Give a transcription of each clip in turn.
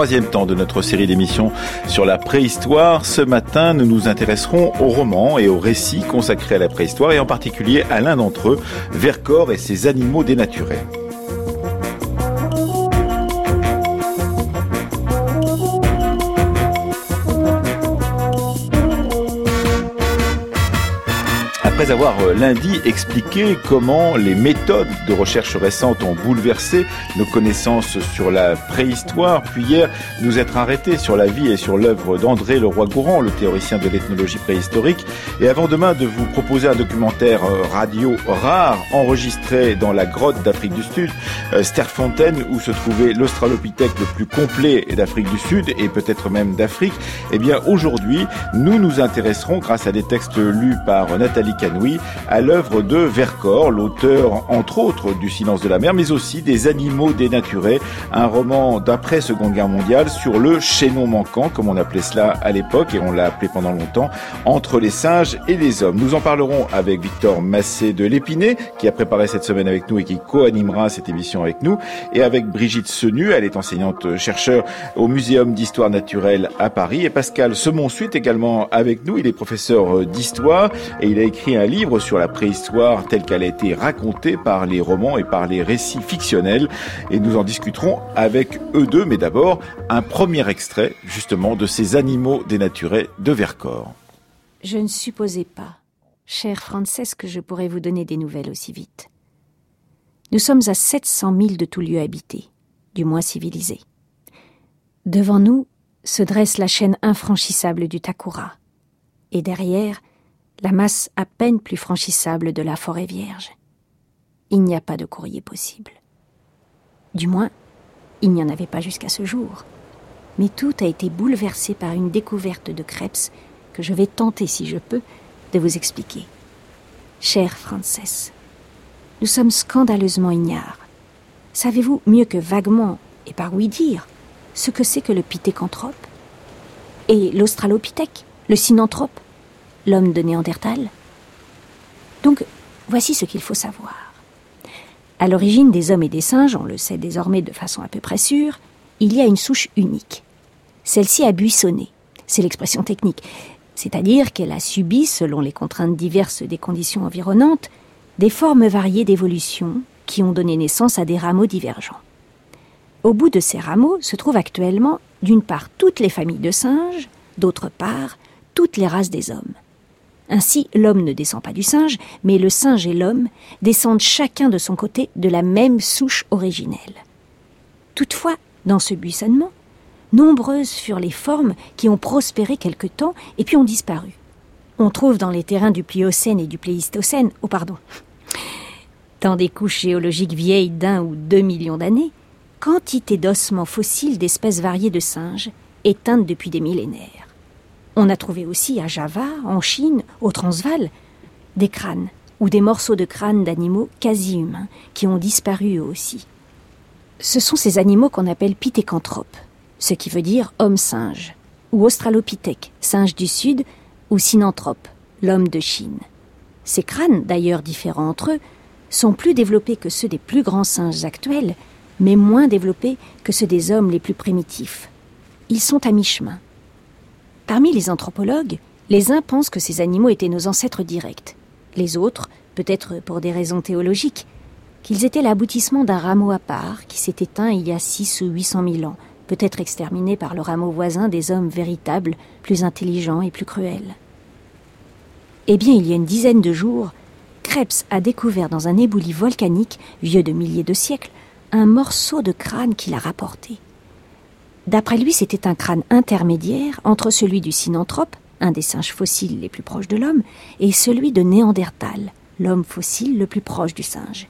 troisième temps de notre série d'émissions sur la préhistoire. Ce matin, nous nous intéresserons aux romans et aux récits consacrés à la préhistoire et en particulier à l'un d'entre eux, Vercors et ses animaux dénaturés. Avoir euh, lundi expliqué comment les méthodes de recherche récentes ont bouleversé nos connaissances sur la préhistoire, puis hier nous être arrêtés sur la vie et sur l'œuvre d'André Leroy-Gourand, le théoricien de l'ethnologie préhistorique, et avant demain de vous proposer un documentaire euh, radio rare enregistré dans la grotte d'Afrique du Sud, euh, Sterfontaine, où se trouvait l'Australopithèque le plus complet d'Afrique du Sud et peut-être même d'Afrique, eh bien aujourd'hui nous nous intéresserons grâce à des textes lus par Nathalie oui, à l'œuvre de Vercors, l'auteur entre autres du Silence de la mer, mais aussi des Animaux dénaturés, un roman d'après Seconde Guerre mondiale sur le chaînon manquant, comme on appelait cela à l'époque, et on l'a appelé pendant longtemps, entre les singes et les hommes. Nous en parlerons avec Victor Massé de l'Épinay, qui a préparé cette semaine avec nous et qui co-animera cette émission avec nous, et avec Brigitte Senu, elle est enseignante chercheur au Muséum d'histoire naturelle à Paris, et Pascal Semon-Suite également avec nous, il est professeur d'histoire, et il a écrit un livre sur la préhistoire telle qu'elle a été racontée par les romans et par les récits fictionnels. Et nous en discuterons avec eux deux, mais d'abord un premier extrait justement de ces animaux dénaturés de Vercors. Je ne supposais pas, cher Frances, que je pourrais vous donner des nouvelles aussi vite. Nous sommes à 700 milles de tout lieu habité, du moins civilisé. Devant nous se dresse la chaîne infranchissable du Takura, et derrière, la masse à peine plus franchissable de la forêt vierge. Il n'y a pas de courrier possible. Du moins, il n'y en avait pas jusqu'à ce jour. Mais tout a été bouleversé par une découverte de Krebs que je vais tenter, si je peux, de vous expliquer. Chère Frances, nous sommes scandaleusement ignares. Savez-vous mieux que vaguement, et par oui dire, ce que c'est que le pithécanthrope Et l'australopithèque Le synanthrope? L'homme de Néandertal Donc, voici ce qu'il faut savoir. À l'origine des hommes et des singes, on le sait désormais de façon à peu près sûre, il y a une souche unique. Celle-ci a buissonné, c'est l'expression technique, c'est-à-dire qu'elle a subi, selon les contraintes diverses des conditions environnantes, des formes variées d'évolution qui ont donné naissance à des rameaux divergents. Au bout de ces rameaux se trouvent actuellement, d'une part, toutes les familles de singes, d'autre part, toutes les races des hommes. Ainsi, l'homme ne descend pas du singe, mais le singe et l'homme descendent chacun de son côté de la même souche originelle. Toutefois, dans ce buissonnement, nombreuses furent les formes qui ont prospéré quelque temps et puis ont disparu. On trouve dans les terrains du Pliocène et du Pléistocène, oh pardon, dans des couches géologiques vieilles d'un ou deux millions d'années, quantité d'ossements fossiles d'espèces variées de singes, éteintes depuis des millénaires. On a trouvé aussi à Java, en Chine, au Transvaal, des crânes ou des morceaux de crânes d'animaux quasi humains qui ont disparu eux aussi. Ce sont ces animaux qu'on appelle pithécanthropes, ce qui veut dire homme-singe, ou australopithèque, singe du sud, ou synanthrope, l'homme de Chine. Ces crânes, d'ailleurs différents entre eux, sont plus développés que ceux des plus grands singes actuels, mais moins développés que ceux des hommes les plus primitifs. Ils sont à mi-chemin. Parmi les anthropologues, les uns pensent que ces animaux étaient nos ancêtres directs. Les autres, peut-être pour des raisons théologiques, qu'ils étaient l'aboutissement d'un rameau à part qui s'est éteint il y a six ou huit cent mille ans, peut-être exterminé par le rameau voisin des hommes véritables, plus intelligents et plus cruels. Eh bien, il y a une dizaine de jours, Krebs a découvert dans un éboulis volcanique, vieux de milliers de siècles, un morceau de crâne qu'il a rapporté. D'après lui, c'était un crâne intermédiaire entre celui du synanthrope, un des singes fossiles les plus proches de l'homme, et celui de Néandertal, l'homme fossile le plus proche du singe.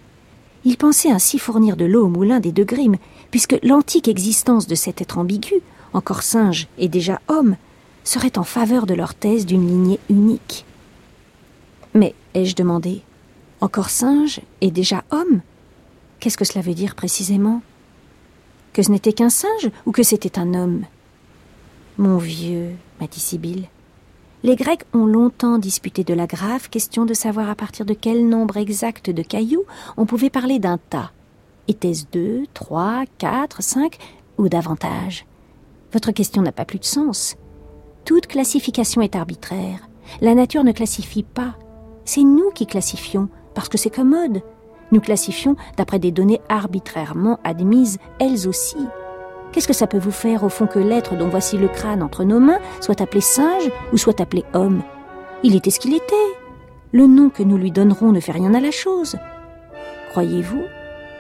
Il pensait ainsi fournir de l'eau au moulin des deux Grimm, puisque l'antique existence de cet être ambigu, encore singe et déjà homme, serait en faveur de leur thèse d'une lignée unique. Mais, ai-je demandé, encore singe et déjà homme? Qu'est-ce que cela veut dire précisément? Que ce n'était qu'un singe ou que c'était un homme Mon vieux, m'a dit Sibylle, les Grecs ont longtemps disputé de la grave question de savoir à partir de quel nombre exact de cailloux on pouvait parler d'un tas. Était-ce deux, trois, quatre, cinq ou davantage? Votre question n'a pas plus de sens. Toute classification est arbitraire. La nature ne classifie pas. C'est nous qui classifions, parce que c'est commode. Nous classifions d'après des données arbitrairement admises, elles aussi. Qu'est-ce que ça peut vous faire au fond que l'être dont voici le crâne entre nos mains soit appelé singe ou soit appelé homme? Il était ce qu'il était. Le nom que nous lui donnerons ne fait rien à la chose. Croyez-vous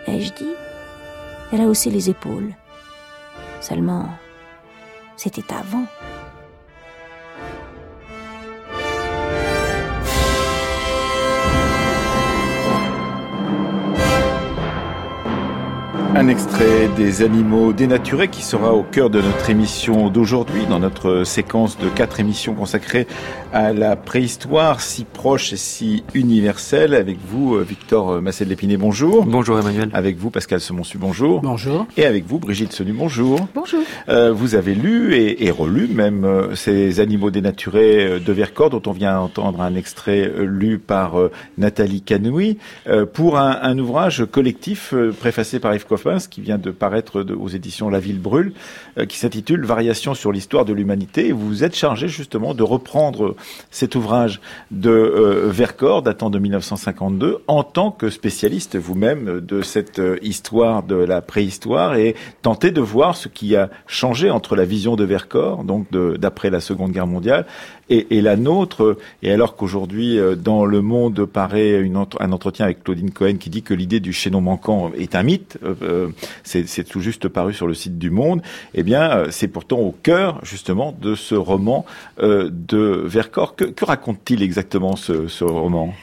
ai-je dit? Elle a haussé les épaules. Seulement, c'était avant. Un extrait des animaux dénaturés qui sera au cœur de notre émission d'aujourd'hui, dans notre séquence de quatre émissions consacrées à la préhistoire, si proche et si universelle. Avec vous, euh, Victor Massé de l'Épinay, bonjour. Bonjour Emmanuel. Avec vous, Pascal Semonsu, bonjour. Bonjour. Et avec vous, Brigitte Sonu, bonjour. Bonjour. Euh, vous avez lu et, et relu même euh, ces animaux dénaturés euh, de Vercors, dont on vient entendre un extrait euh, lu par Nathalie Canoui, pour un, un, ouvrage collectif préfacé par Yves Coffin qui vient de paraître aux éditions La Ville Brûle, euh, qui s'intitule Variation sur l'histoire de l'humanité. Vous vous êtes chargé justement de reprendre cet ouvrage de euh, Vercors, datant de 1952, en tant que spécialiste vous-même de cette euh, histoire de la préhistoire et tenter de voir ce qui a changé entre la vision de Vercors, donc d'après la Seconde Guerre mondiale, et, la nôtre. Et alors qu'aujourd'hui, dans Le Monde paraît un entretien avec Claudine Cohen qui dit que l'idée du chaînon manquant est un mythe, euh, c'est tout juste paru sur le site du Monde, eh bien, euh, c'est pourtant au cœur justement de ce roman euh, de Vercors. Que, raconte-t-il exactement ce, roman?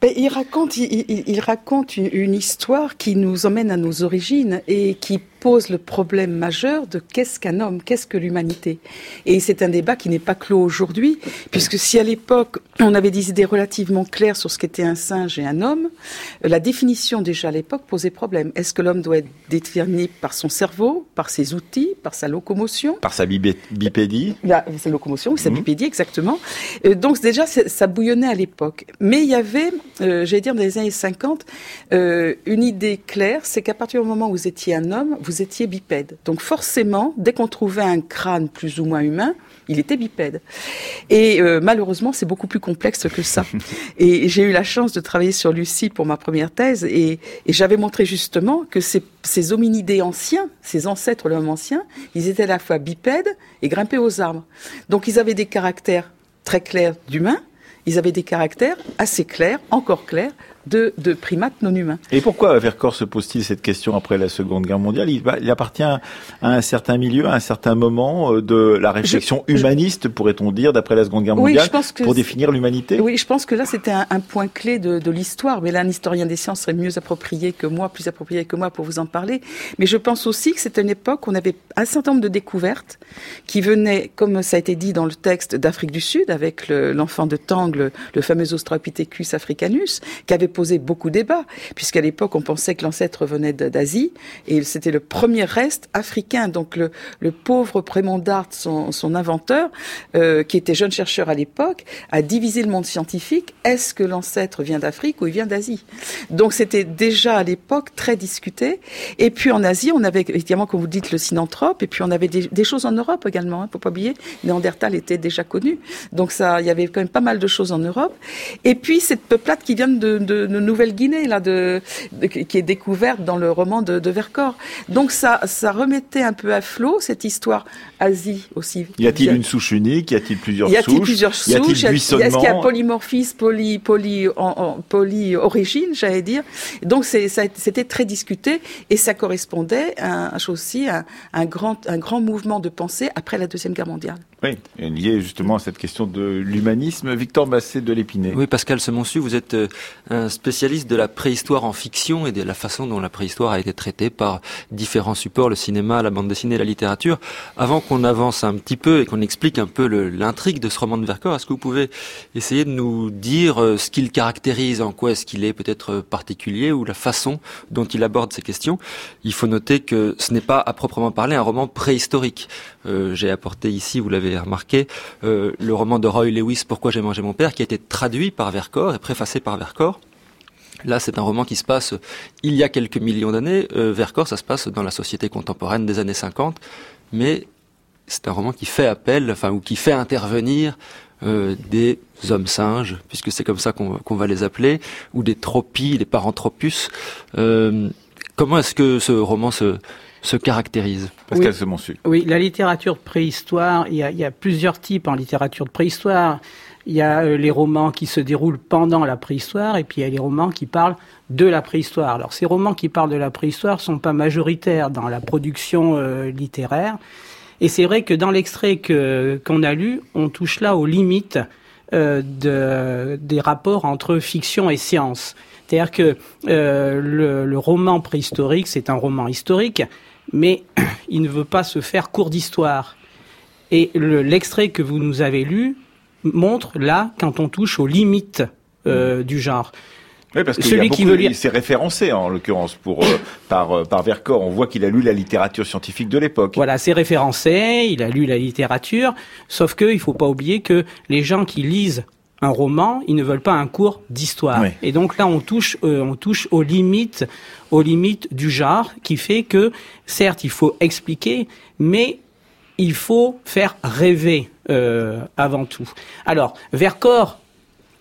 Ben, il raconte, il, raconte une, histoire qui nous emmène à nos origines et qui pose le problème majeur de qu'est-ce qu'un homme, qu'est-ce que l'humanité. Et c'est un débat qui n'est pas clos aujourd'hui, puisque si à l'époque on avait des idées relativement claires sur ce qu'était un singe et un homme, la définition déjà à l'époque posait problème. Est-ce que l'homme doit être déterminé par son cerveau, par ses outils, par sa locomotion? Par sa bipédie? Sa locomotion, sa mmh. bipédie, exactement. Euh, donc déjà, ça bouillonnait à l'époque. Mais il y avait, euh, j'allais dire, dans les années 50, euh, une idée claire, c'est qu'à partir du moment où vous étiez un homme, vous étiez bipède. Donc forcément, dès qu'on trouvait un crâne plus ou moins humain, il était bipède. Et euh, malheureusement, c'est beaucoup plus complexe que ça. et j'ai eu la chance de travailler sur Lucie pour ma première thèse, et, et j'avais montré justement que ces, ces, hominidés anciens, ces ancêtres de l'homme ancien, ils étaient à la fois bipèdes et grimpaient aux arbres. Donc ils avaient des caractères très clairs d'humains, ils avaient des caractères assez clairs, encore clairs, de, de, primates non humains. Et pourquoi Vercors se pose-t-il cette question après la Seconde Guerre mondiale? Il, il, appartient à un certain milieu, à un certain moment euh, de la réflexion je, humaniste, pourrait-on dire, d'après la Seconde Guerre mondiale, oui, je pense que pour définir l'humanité? Oui, je pense que là, c'était un, un, point clé de, de l'histoire. Mais là, un historien des sciences serait mieux approprié que moi, plus approprié que moi pour vous en parler. Mais je pense aussi que c'était une époque où on avait un certain nombre de découvertes qui venaient, comme ça a été dit dans le texte, d'Afrique du Sud, avec l'enfant le, de Tangle, le fameux Australopithecus africanus, qui avait posé beaucoup de débats, puisqu'à l'époque, on pensait que l'ancêtre venait d'Asie, et c'était le premier reste africain. Donc le, pauvre Prémont d'Art, son, inventeur, euh, qui était jeune chercheur à l'époque, a divisé le monde scientifique. Est-ce que l'ancêtre vient d'Afrique ou il vient d'Asie? Donc c'était déjà à l'époque très discuté. Et puis en Asie, on avait évidemment, comme vous dites, le synanthrope, et puis on avait des, des choses en Europe également. Hein, faut pas oublier, Néandertal était déjà connu. Donc ça, il y avait quand même pas mal de choses en Europe. Et puis cette peuplade qui vient de, de, de Nouvelle-Guinée, là, de, de, qui est découverte dans le roman de, de Vercors. Donc ça, ça remettait un peu à flot cette histoire Asie aussi. Y a-t-il une souche unique? Y a-t-il plusieurs y a souches? plusieurs souches Y a-t-il buissonnement Est-ce qu'il y a polymorphisme, poly, poly, en, en, poly origine, j'allais dire? Donc c'était très discuté et ça correspondait à, aussi à, un grand, un grand mouvement de pensée après la deuxième guerre mondiale. Oui, lié justement à cette question de l'humanisme. Victor Basset de l'Épinay. Oui, Pascal Semonsu, vous êtes un spécialiste de la préhistoire en fiction et de la façon dont la préhistoire a été traitée par différents supports, le cinéma, la bande dessinée, la littérature. Avant qu'on avance un petit peu et qu'on explique un peu l'intrigue de ce roman de Vercors, est-ce que vous pouvez essayer de nous dire ce qu'il caractérise, en quoi est-ce qu'il est peut-être particulier ou la façon dont il aborde ces questions? Il faut noter que ce n'est pas à proprement parler un roman préhistorique. Euh, J'ai apporté ici, vous l'avez remarqué, euh, le roman de Roy Lewis, Pourquoi j'ai mangé mon père, qui a été traduit par Vercors et préfacé par Vercors. Là, c'est un roman qui se passe il y a quelques millions d'années. Euh, Vercors, ça se passe dans la société contemporaine des années 50, mais c'est un roman qui fait appel, enfin ou qui fait intervenir euh, des hommes singes, puisque c'est comme ça qu'on va les appeler, ou des tropies, des paranthropus. Euh, comment est-ce que ce roman se, se caractérise? Pascal oui, Oui, la littérature de préhistoire, il y, a, il y, a, plusieurs types en littérature de préhistoire. Il y a euh, les romans qui se déroulent pendant la préhistoire, et puis il y a les romans qui parlent de la préhistoire. Alors ces romans qui parlent de la préhistoire sont pas majoritaires dans la production euh, littéraire. Et c'est vrai que dans l'extrait que qu'on a lu, on touche là aux limites euh, de, des rapports entre fiction et science. C'est-à-dire que le, le, roman préhistorique, c'est un roman historique, mais il ne veut pas se faire cours d'histoire. Et l'extrait que vous nous avez lu montre là quand on touche aux limites euh, du genre. Oui, parce qu'il qui veut lire... s'est référencé en l'occurrence pour euh, par euh, par Vercors. On voit qu'il a lu la littérature scientifique de l'époque. Voilà, c'est référencé. Il a lu la littérature. Sauf que il faut pas oublier que les gens qui lisent un roman, ils ne veulent pas un cours d'histoire. Et donc là, on touche, euh, on touche aux limites, aux limites du genre, qui fait que certes, il faut expliquer, mais il faut faire rêver avant tout. Alors, Vercors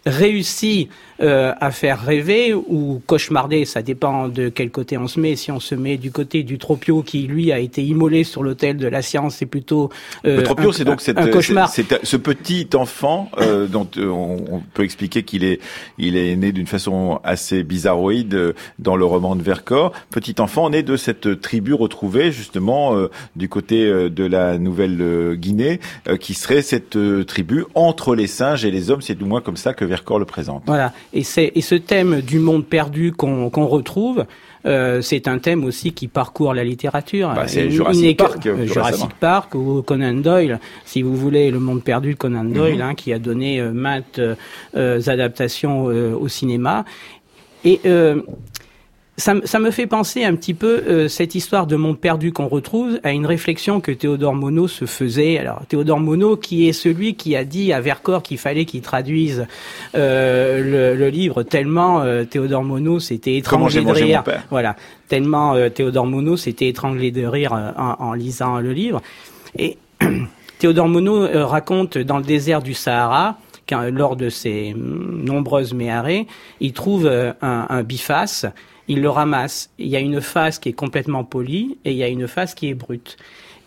réussit euh, à faire rêver ou cauchemarder, ça dépend de quel côté on se met. Si on se met du côté du Tropio qui lui a été immolé sur l'autel de la science, c'est plutôt euh, le Tropio, c'est donc cette, un cauchemar. C'est ce petit enfant euh, dont euh, on, peut expliquer qu'il est il est né d'une façon assez bizarroïde euh, dans le roman de Vercors. Petit enfant né de cette tribu retrouvée justement du côté de la Nouvelle-Guinée, qui serait cette tribu entre les singes et les hommes. C'est du moins comme ça que Vercors le présente. Voilà. Et, et ce thème du monde perdu qu'on retrouve, euh, c'est un thème aussi qui parcourt la littérature. Bah, c'est Jurassic Park. Euh, Jurassic Park ou Conan Doyle, si vous voulez, le monde perdu de Conan Doyle, mhm. hein, qui a donné euh, maintes euh, adaptations au cinéma. Et ça, ça, me fait penser un petit peu euh, cette histoire de monde perdu qu'on retrouve à une réflexion que Théodore Monod se faisait. Alors Théodore Monod, qui est celui qui a dit à Vercors qu'il fallait qu'il traduise euh, le, le, livre tellement euh, Théodore Monod s'était étranglé de rire. Voilà, tellement euh, Théodore Monod s'était étranglé de rire en, en, lisant le livre. Et Théodore Monod raconte dans le désert du Sahara lors de ses nombreuses méarées, il trouve un, un biface il le ramasse. Il y a une face qui est complètement polie et il y a une face qui est brute.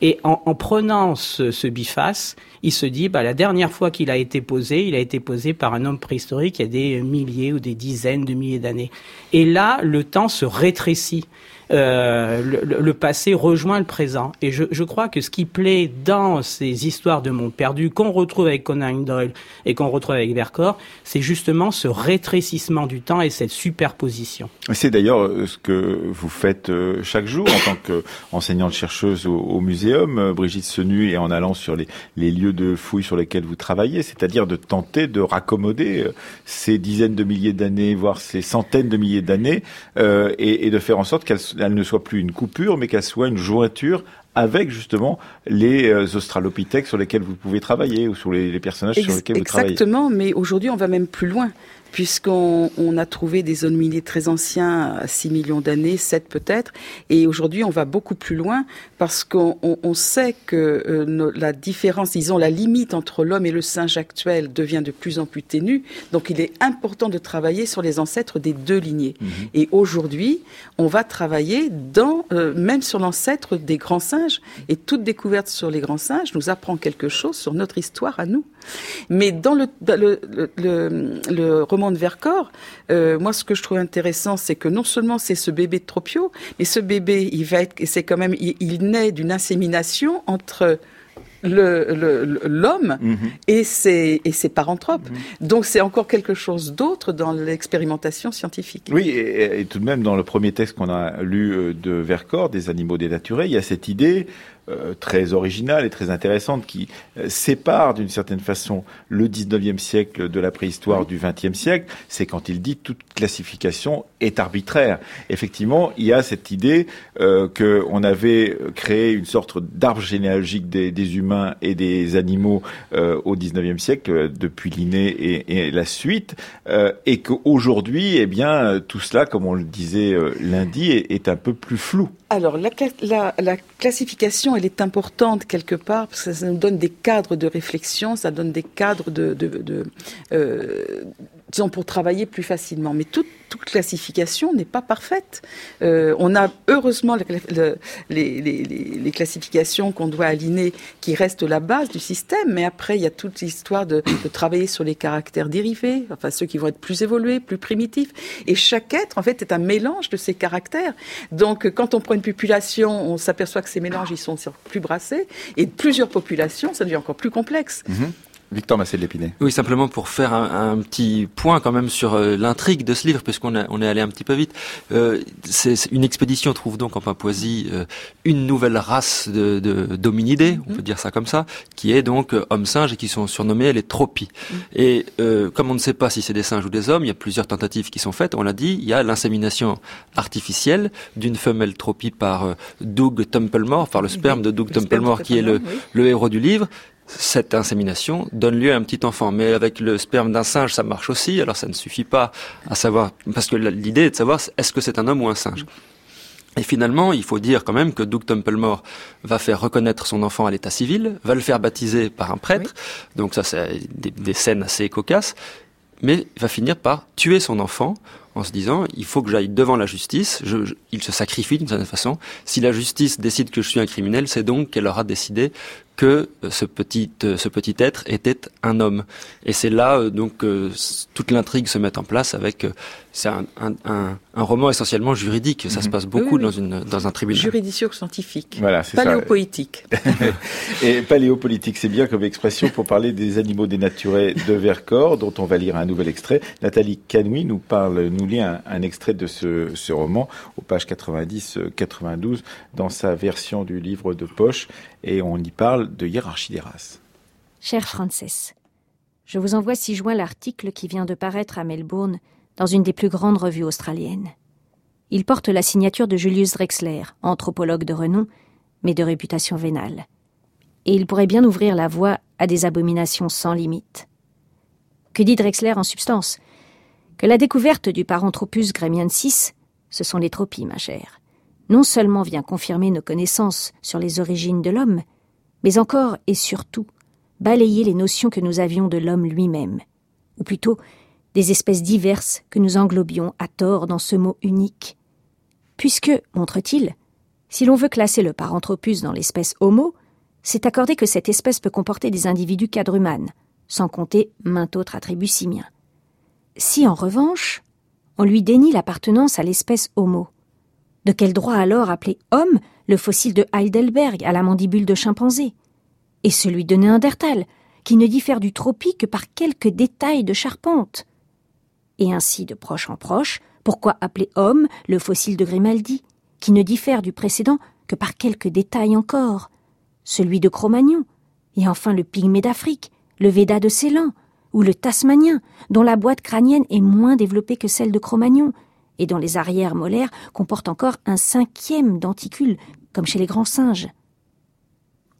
Et en, en prenant ce, ce, biface, il se dit, bah, la dernière fois qu'il a été posé, il a été posé par un homme préhistorique il y a des milliers ou des dizaines de milliers d'années. Et là, le temps se rétrécit. Euh, le, passé rejoint le présent. Et je, crois que ce qui plaît dans ces histoires de monde perdu qu'on retrouve avec Conan Doyle et qu'on retrouve avec Vercors, c'est justement ce rétrécissement du temps et cette superposition. C'est d'ailleurs euh, ce que vous faites euh, chaque jour en tant qu'enseignante chercheuse au, au muséum, Brigitte Senu, et en allant sur les, lieux de fouilles sur lesquels vous travaillez, c'est-à-dire de tenter de raccommoder ces dizaines de milliers d'années, voire ces centaines de milliers d'années, et, de faire en sorte qu'elles elle ne soit plus une coupure, mais qu'elle soit une jointure avec justement les euh, australopithèques sur lesquels vous pouvez travailler ou sur les, personnages sur lesquels vous travaillez. Exactement, mais aujourd'hui on va même plus loin puisqu'on on a trouvé des zones minières très anciens, à 6 millions d'années, 7 peut-être, et aujourd'hui on va beaucoup plus loin parce qu'on on, sait que euh, la différence, disons la limite entre l'homme et le singe actuel devient de plus en plus ténue, donc il est important de travailler sur les ancêtres des deux lignées. Mhm. Et aujourd'hui, on va travailler dans, euh, même sur l'ancêtre des grands singes, et toute découverte sur les grands singes nous apprend quelque chose sur notre histoire à nous. Mais dans le, le, le, le roman de Vercors, euh, moi, ce que je trouve intéressant, c'est que non seulement c'est ce bébé de Tropio, mais ce bébé, il va être, c'est quand même, il, naît d'une insémination entre l'homme mhm. et, ses, et ses paranthropes. Mhm. Donc c'est encore quelque chose d'autre dans l'expérimentation scientifique. Oui, et, et, tout de même dans le premier texte qu'on a lu euh, de Vercors, des animaux dénaturés, il y a cette idée euh, très originale et très intéressante qui euh, sépare d'une certaine façon le 19e siècle de la préhistoire du 20e siècle, c'est quand il dit toute classification est arbitraire. Effectivement, il y a cette idée euh, qu'on avait créé une sorte d'arbre généalogique des, humains et des animaux euh, au 19e siècle, depuis Linné et, la suite, et qu'aujourd'hui, eh bien, tout cela, comme on le disait lundi, est, un peu plus flou. Alors, la classification elle est importante quelque part parce que ça nous donne des cadres de réflexion, ça donne des cadres de euh, disons, pour travailler plus facilement. Mais toute, toute classification n'est pas parfaite. Euh, on a heureusement le, les, classifications qu'on doit aligner qui restent la base du système, mais après, il y a toute l'histoire de, de, travailler sur les caractères dérivés, enfin ceux qui vont être plus évolués, plus primitifs. Et chaque être, en fait, est un mélange de ces caractères. Donc, quand on prend une population, on s'aperçoit que ces mélanges, ils sont plus brassés. Et plusieurs populations, ça devient encore plus complexe. Mm-hmm. Victor Massé l'Épinay. Oui, simplement pour faire un, un, petit point quand même sur euh, l'intrigue de ce livre, puisqu'on on est allé un petit peu vite. Euh, c'est une expédition trouve donc en Papouasie euh, une nouvelle race de, de d'hominidés, on peut dire ça comme ça, qui est donc euh, homme-singe et qui sont surnommés les tropies. Mm. Et euh, comme on ne sait pas si c'est des singes ou des hommes, il y a plusieurs tentatives qui sont faites. On l'a dit, il y a l'insémination artificielle d'une femelle tropie par Doug Templemore, par le sperme de Doug Templemore, qui est le, le héros du livre cette insémination donne lieu à un petit enfant. Mais avec le sperme d'un singe, ça marche aussi. Alors ça ne suffit pas à savoir, parce que l'idée est de savoir est-ce que c'est un homme ou un singe? Et finalement, il faut dire quand même que Doug Templemore va faire reconnaître son enfant à l'état civil, va le faire baptiser par un prêtre. Donc ça, c'est des, des, scènes assez cocasses. Mais va finir par tuer son enfant en se disant il faut que j'aille devant la justice. Je, je, il se sacrifie d'une certaine façon. Si la justice décide que je suis un criminel, c'est donc qu'elle aura décidé que euh, ce petit, euh, ce petit être était un homme. Et c'est là euh, donc que toute l'intrigue se met en place avec c'est un, un, un, un, roman essentiellement juridique. Ça se mhm. passe beaucoup oui, oui. dans une dans un tribunal. Juridicio-scientifique. Voilà, c'est Paléopolitique. Et paléopolitique, c'est bien comme expression pour parler des animaux dénaturés de Vercors, dont on va lire un nouvel extrait. Nathalie Canoui nous parle, nous lit un, un extrait de ce, ce roman aux pages 90-92 dans sa version du livre de poche, et on y parle de hiérarchie des races. Cher Frances, je vous envoie ci joint l'article qui vient de paraître à Melbourne dans une des plus grandes revues australiennes. Il porte la signature de Julius Drexler, anthropologue de renom, mais de réputation vénale. Et il pourrait bien ouvrir la voie à des abominations sans limite. Que dit Drexler en substance? Que la découverte du Paranthropus gremiensis, ce sont les tropies, ma chère, non seulement vient confirmer nos connaissances sur les origines de l'homme, mais encore et surtout balayer les notions que nous avions de l'homme lui-même, ou plutôt des espèces diverses que nous englobions à tort dans ce mot unique. Puisque, montre-t-il, si l'on veut classer le paranthropus dans l'espèce Homo, c'est accorder que cette espèce peut comporter des individus quadrumanes, sans compter maint autre attribut simien. Si, en revanche, on lui dénie l'appartenance à l'espèce Homo, de quel droit alors appeler homme le fossile de Heidelberg à la mandibule de chimpanzé? Et celui de Néandertal, qui ne diffère du tropie que par quelques détails de charpente? Et ainsi de proche en proche, pourquoi appeler homme le fossile de Grimaldi, qui ne diffère du précédent que par quelques détails encore? Celui de Cro-Magnon, et enfin le pygmée d'Afrique, le Véda de Ceylan, ou le tasmanien, dont la boîte crânienne est moins développée que celle de Cro-Magnon, et dont les arrières molaires comportent encore un cinquième denticule, comme chez les grands singes.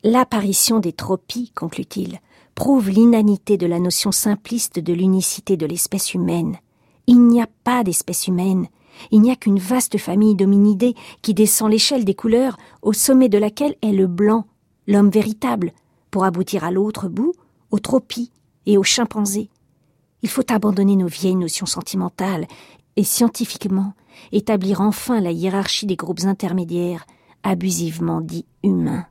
L'apparition des tropies, conclut-il, prouve l'inanité de la notion simpliste de l'unicité de l'espèce humaine. Il n'y a pas d'espèce humaine, il n'y a qu'une vaste famille d'hominidés qui descend l'échelle des couleurs, au sommet de laquelle est le blanc, l'homme véritable, pour aboutir à l'autre bout, aux tropies et aux chimpanzés. Il faut abandonner nos vieilles notions sentimentales et scientifiquement établir enfin la hiérarchie des groupes intermédiaires, abusivement dits humains.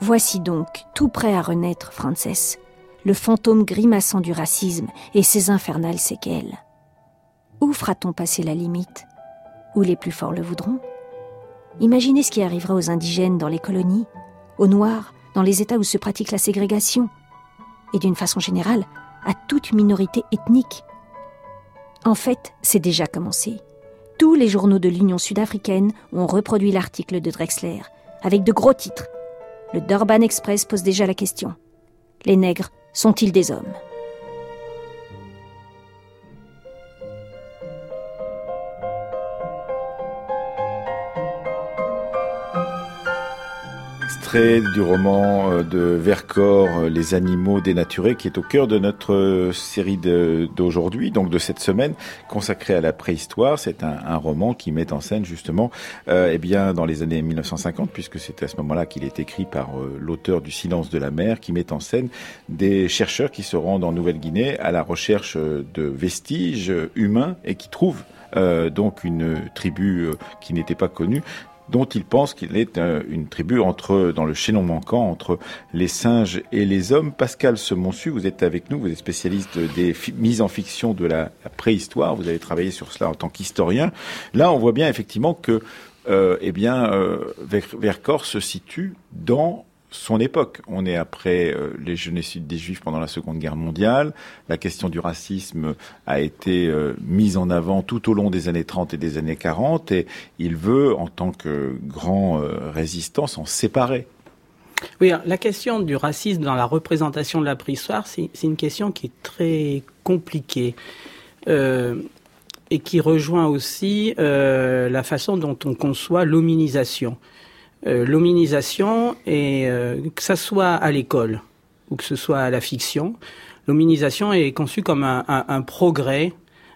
Voici donc, tout prêt à renaître, Frances, le fantôme grimaçant du racisme et ses infernales séquelles. Où fera-t-on passer la limite? Où les plus forts le voudront? Imaginez ce qui arrivera aux indigènes dans les colonies, aux noirs dans les États où se pratique la ségrégation, et d'une façon générale à toute minorité ethnique en fait, c'est déjà commencé. Tous les journaux de l'Union sud-africaine ont reproduit l'article de Drexler, avec de gros titres. Le Durban Express pose déjà la question. Les nègres sont-ils des hommes? Du roman euh, de Vercors, euh, Les animaux dénaturés, qui est au cœur de notre euh, série d'aujourd'hui, donc de cette semaine, consacrée à la préhistoire. C'est un, roman qui met en scène justement, eh bien, dans les années 1950, puisque c'est à ce moment-là qu'il est écrit par l'auteur du Silence de la mer, qui met en scène des chercheurs qui se rendent en Nouvelle-Guinée à la recherche de vestiges humains et qui trouvent donc une tribu qui n'était pas connue dont il pense qu'il est euh, une tribu entre, dans le chaînon manquant entre les singes et les hommes. Pascal Semonsu, vous êtes avec nous, vous êtes spécialiste des mises en fiction de la, préhistoire, vous avez travaillé sur cela en tant qu'historien. Là, on voit bien effectivement que euh, eh bien, euh, Vercors se situe dans son époque. On est après euh, les génocides des Juifs pendant la Seconde Guerre mondiale. La question du racisme a été euh, mise en avant tout au long des années 30 et des années 40 et il veut, en tant que grand euh, résistant, s'en séparer. Oui, la question du racisme dans la représentation de la préhistoire, c'est une question qui est très compliquée. et qui rejoint aussi la façon dont on conçoit l'hominisation. Euh, l'hominisation, et euh, que ça soit à l'école ou que ce soit à la fiction, l'hominisation est conçue comme un, un, un progrès,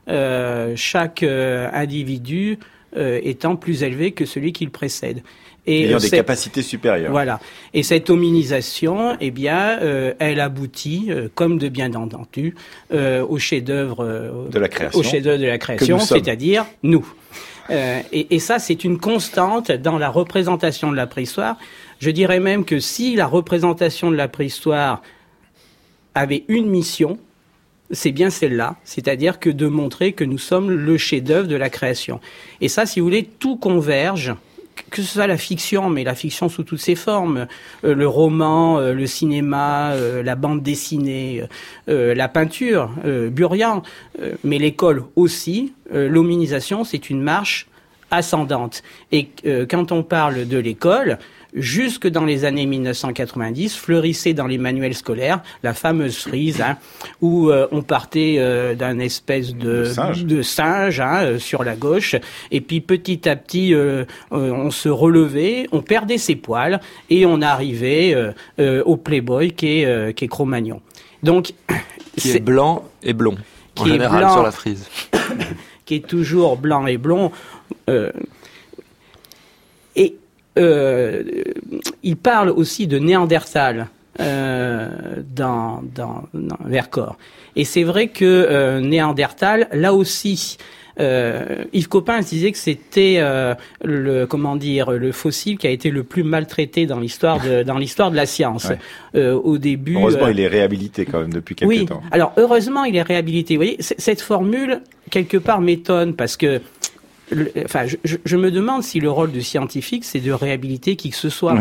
euh, chaque individu étant plus élevé que celui qui le précède. Et ayant des capacités supérieures. Voilà. Et cette hominisation, eh bien, elle aboutit, comme de bien entendu, au chef-d'œuvre de la création, au chef-d'œuvre de la création, c'est-à-dire nous. Euh, et, et, ça, c'est une constante dans la représentation de la préhistoire. Je dirais même que si la représentation de la préhistoire avait une mission, c'est bien celle-là, c'est-à-dire que de montrer que nous sommes le chef-d'œuvre de la création. Et ça, si vous voulez, tout converge que ce soit la fiction, mais la fiction sous toutes ses formes, euh, le roman, euh, le cinéma, euh, la bande dessinée, la peinture, Burian, mais l'école aussi, l'hominisation, c'est une marche ascendante. Et quand on parle de l'école, jusque dans les années 1990, fleurissait dans les manuels scolaires la fameuse frise hein, où euh, on partait euh, d'un espèce de, de singe, hein, euh, sur la gauche, et puis petit à petit on se relevait, on perdait ses poils et on arrivait au Playboy qui est, qui est Cro-Magnon. Donc, qui est, blanc et blond en général sur la frise. qui est toujours blanc et blond. euh, il parle aussi de Néandertal. Euh, dans, dans, dans, Vercors. Et c'est vrai que euh, Néandertal, là aussi, euh, Yves Copin disait que c'était euh, le comment dire le fossile qui a été le plus maltraité dans l'histoire de dans l'histoire de la science. Euh, au début. Heureusement, il est réhabilité quand même depuis quelques oui. temps. Alors heureusement, il est réhabilité. Vous voyez, cette formule quelque part m'étonne parce que enfin, je, je, me demande si le rôle du scientifique, c'est de réhabiliter qui que ce soit.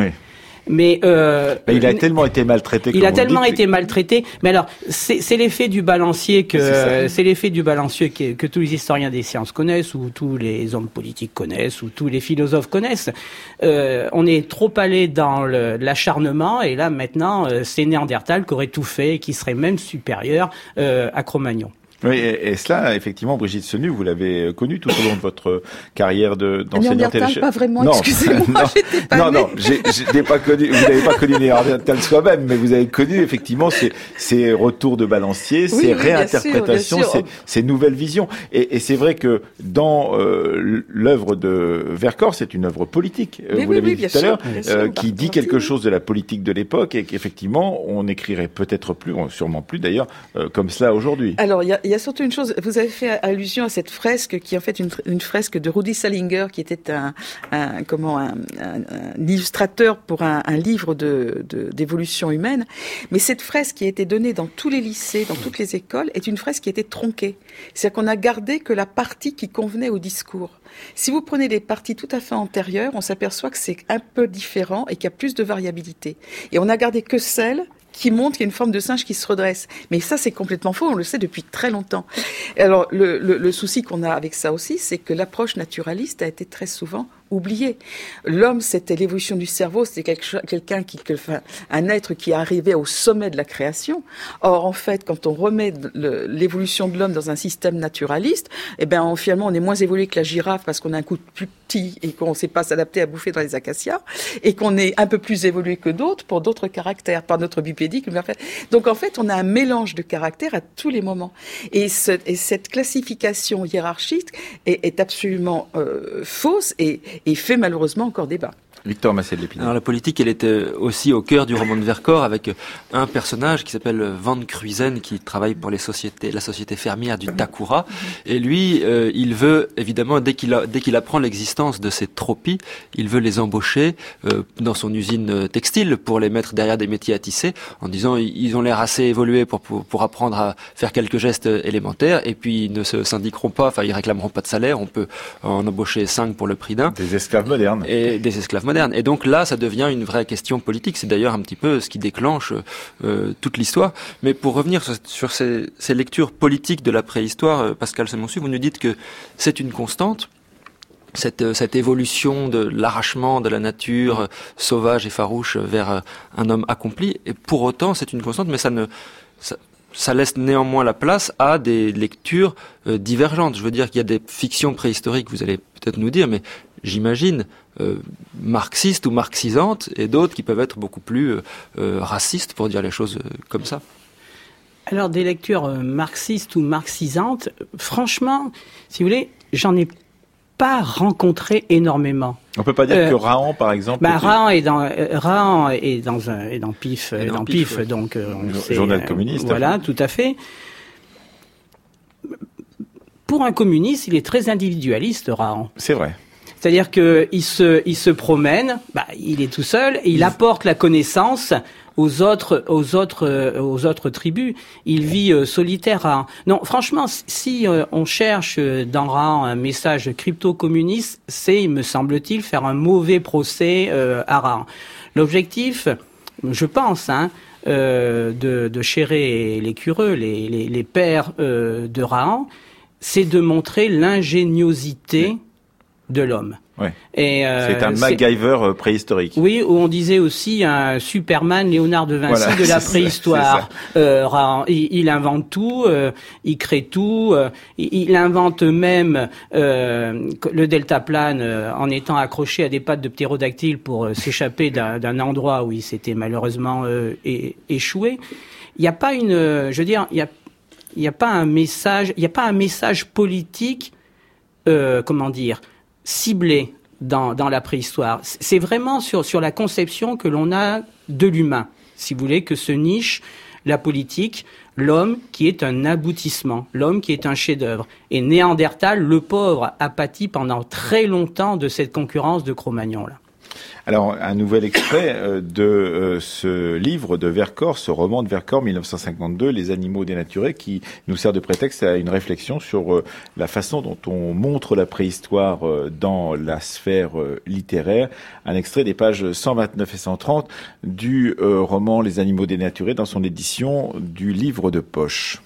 Mais, euh, il a tellement été maltraité. Il a tellement été maltraité. Mais alors, c'est l'effet du balancier que c'est l'effet du balancier que, que, tous les historiens des sciences connaissent, ou tous les hommes politiques connaissent, ou tous les philosophes connaissent. Euh, on est trop allé dans l'acharnement, et là maintenant, euh, c'est Néandertal qui aurait tout fait, et qui serait même supérieur euh, à Cro-Magnon. Oui, et, cela, effectivement, Brigitte Senu, vous l'avez connu tout au long de votre carrière d'enseignante. De, pas vraiment, excusez-moi, j'étais pas Non, non, pas connu, vous n'avez pas connu Néandertal soi-même, mais vous avez connu effectivement ces, ces retours de balancier, ces réinterprétations, ces, ces, nouvelles visions. Et, et c'est vrai que dans euh, l'œuvre de Vercors, c'est une œuvre politique, euh, vous l'avez dit tout à l'heure, euh, qui dit quelque chose de la politique de l'époque et qu'effectivement, on n'écrirait peut-être plus, sûrement plus d'ailleurs, euh, comme cela aujourd'hui. Alors, il y a, y a surtout une chose, vous avez fait allusion à cette fresque qui est en fait une, fresque de Rudy Salinger, qui était un, comment un, illustrateur pour un, livre de d'évolution humaine. Mais cette fresque qui a été donnée dans tous les lycées, dans toutes les écoles, est une fresque qui a été tronquée. C'est-à-dire qu'on a gardé que la partie qui convenait au discours. Si vous prenez les parties tout à fait antérieures, on s'aperçoit que c'est un peu différent et qu'il y a plus de variabilité. Et on a gardé que celle qui montre qu'il y a une forme de singe qui se redresse. Mais ça, c'est complètement faux, on le sait depuis très longtemps. Alors, le, le, le souci qu'on a avec ça aussi, c'est que l'approche naturaliste a été très souvent oublié. L'homme, c'était l'évolution du cerveau, c'était quelqu'un qui, un être qui arrivait au sommet de la création. Or, en fait, quand on remet l'évolution de l'homme dans un système naturaliste, eh ben, finalement, on est moins évolué que la girafe parce qu'on a un coup plus petit et qu'on ne sait pas s'adapter à bouffer dans les acacias, et qu'on est un peu plus évolué que d'autres pour d'autres caractères, par notre bipédique. Donc, en fait, on a un mélange de caractères à tous les moments. Et, cette classification hiérarchique est, absolument euh, fausse et, et fait malheureusement encore débat. Victor Massé de Alors la politique, elle était aussi au cœur du roman de Vercors avec un personnage qui s'appelle Van Cruisen qui travaille pour les sociétés, la société fermière du Takura. Et lui, euh, il veut évidemment dès qu'il dès qu'il apprend l'existence de ces tropies, il veut les embaucher euh, dans son usine textile pour les mettre derrière des métiers à tisser, en disant ils ont l'air assez évolués pour, pour, pour apprendre à faire quelques gestes élémentaires et puis ils ne se syndiqueront pas, enfin ils réclameront pas de salaire. On peut en embaucher cinq pour le prix d'un. Des esclaves modernes. Et des esclaves modernes. Et donc là, ça devient une vraie question politique. C'est d'ailleurs un petit peu ce qui déclenche euh, toute l'histoire. Mais pour revenir sur, ces, lectures politiques de la préhistoire, euh, Pascal Semonsu, vous nous dites que c'est une constante. Cette, euh, évolution de l'arrachement de la nature sauvage et farouche vers un homme accompli. Et pour autant, c'est une constante, mais ça, laisse néanmoins la place à des lectures divergentes. Je veux dire qu'il y a des fictions préhistoriques, vous allez peut-être nous dire, mais j'imagine, euh, marxistes ou marxisantes, et d'autres qui peuvent être beaucoup plus euh, euh, racistes, pour dire les choses comme ça. Alors, des lectures marxistes ou marxisantes, franchement, si vous voulez, j'en ai pas rencontré énormément. On peut pas dire que Rahan, par exemple. Bah, Rahan est dans Rahan est dans un est dans Pif, dans, dans Pif, donc on journal communiste. voilà, tout à fait. Pour un communiste, il est très individualiste, Rahan. C'est vrai. C'est-à-dire qu'il se, il se promène, bah, il est tout seul, et il apporte la connaissance aux autres, aux autres, aux autres tribus. Il vit euh, solitaire. Non, franchement, si euh, on cherche dans Rahan un message crypto-communiste, c'est, me semble-t-il, faire un mauvais procès euh, à Rahan. L'objectif, je pense, hein, de, de Chéré et les Cureux, les, les, les pères de Rahan, c'est de montrer l'ingéniosité de l'homme. Ouais. Euh, c'est un MacGyver euh, préhistorique. Oui, où on disait aussi un Superman Léonard de Vinci de la préhistoire. Euh, il, invente tout, il crée tout, il, invente même le deltaplane en étant accroché à des pattes de ptérodactyle pour s'échapper d'un endroit où il s'était malheureusement échoué. Il n'y a pas une, je veux dire, il y a, il n'y a pas un message, il n'y a pas un message politique, comment dire, ciblé dans, dans la préhistoire. C'est vraiment sur, sur la conception que l'on a de l'humain, si vous voulez, que se niche la politique, l'homme qui est un aboutissement, l'homme qui est un chef-d'œuvre. Et Néandertal, le pauvre, a pâti pendant très longtemps de cette concurrence de Cro-Magnon là. Alors, un nouvel extrait euh, de euh, ce livre de Vercors, ce roman de Vercors 1952, Les animaux dénaturés, qui nous sert de prétexte à une réflexion sur euh, la façon dont on montre la préhistoire dans la sphère littéraire. Un extrait des pages 129 et 130 du roman Les animaux dénaturés dans son édition du livre de poche.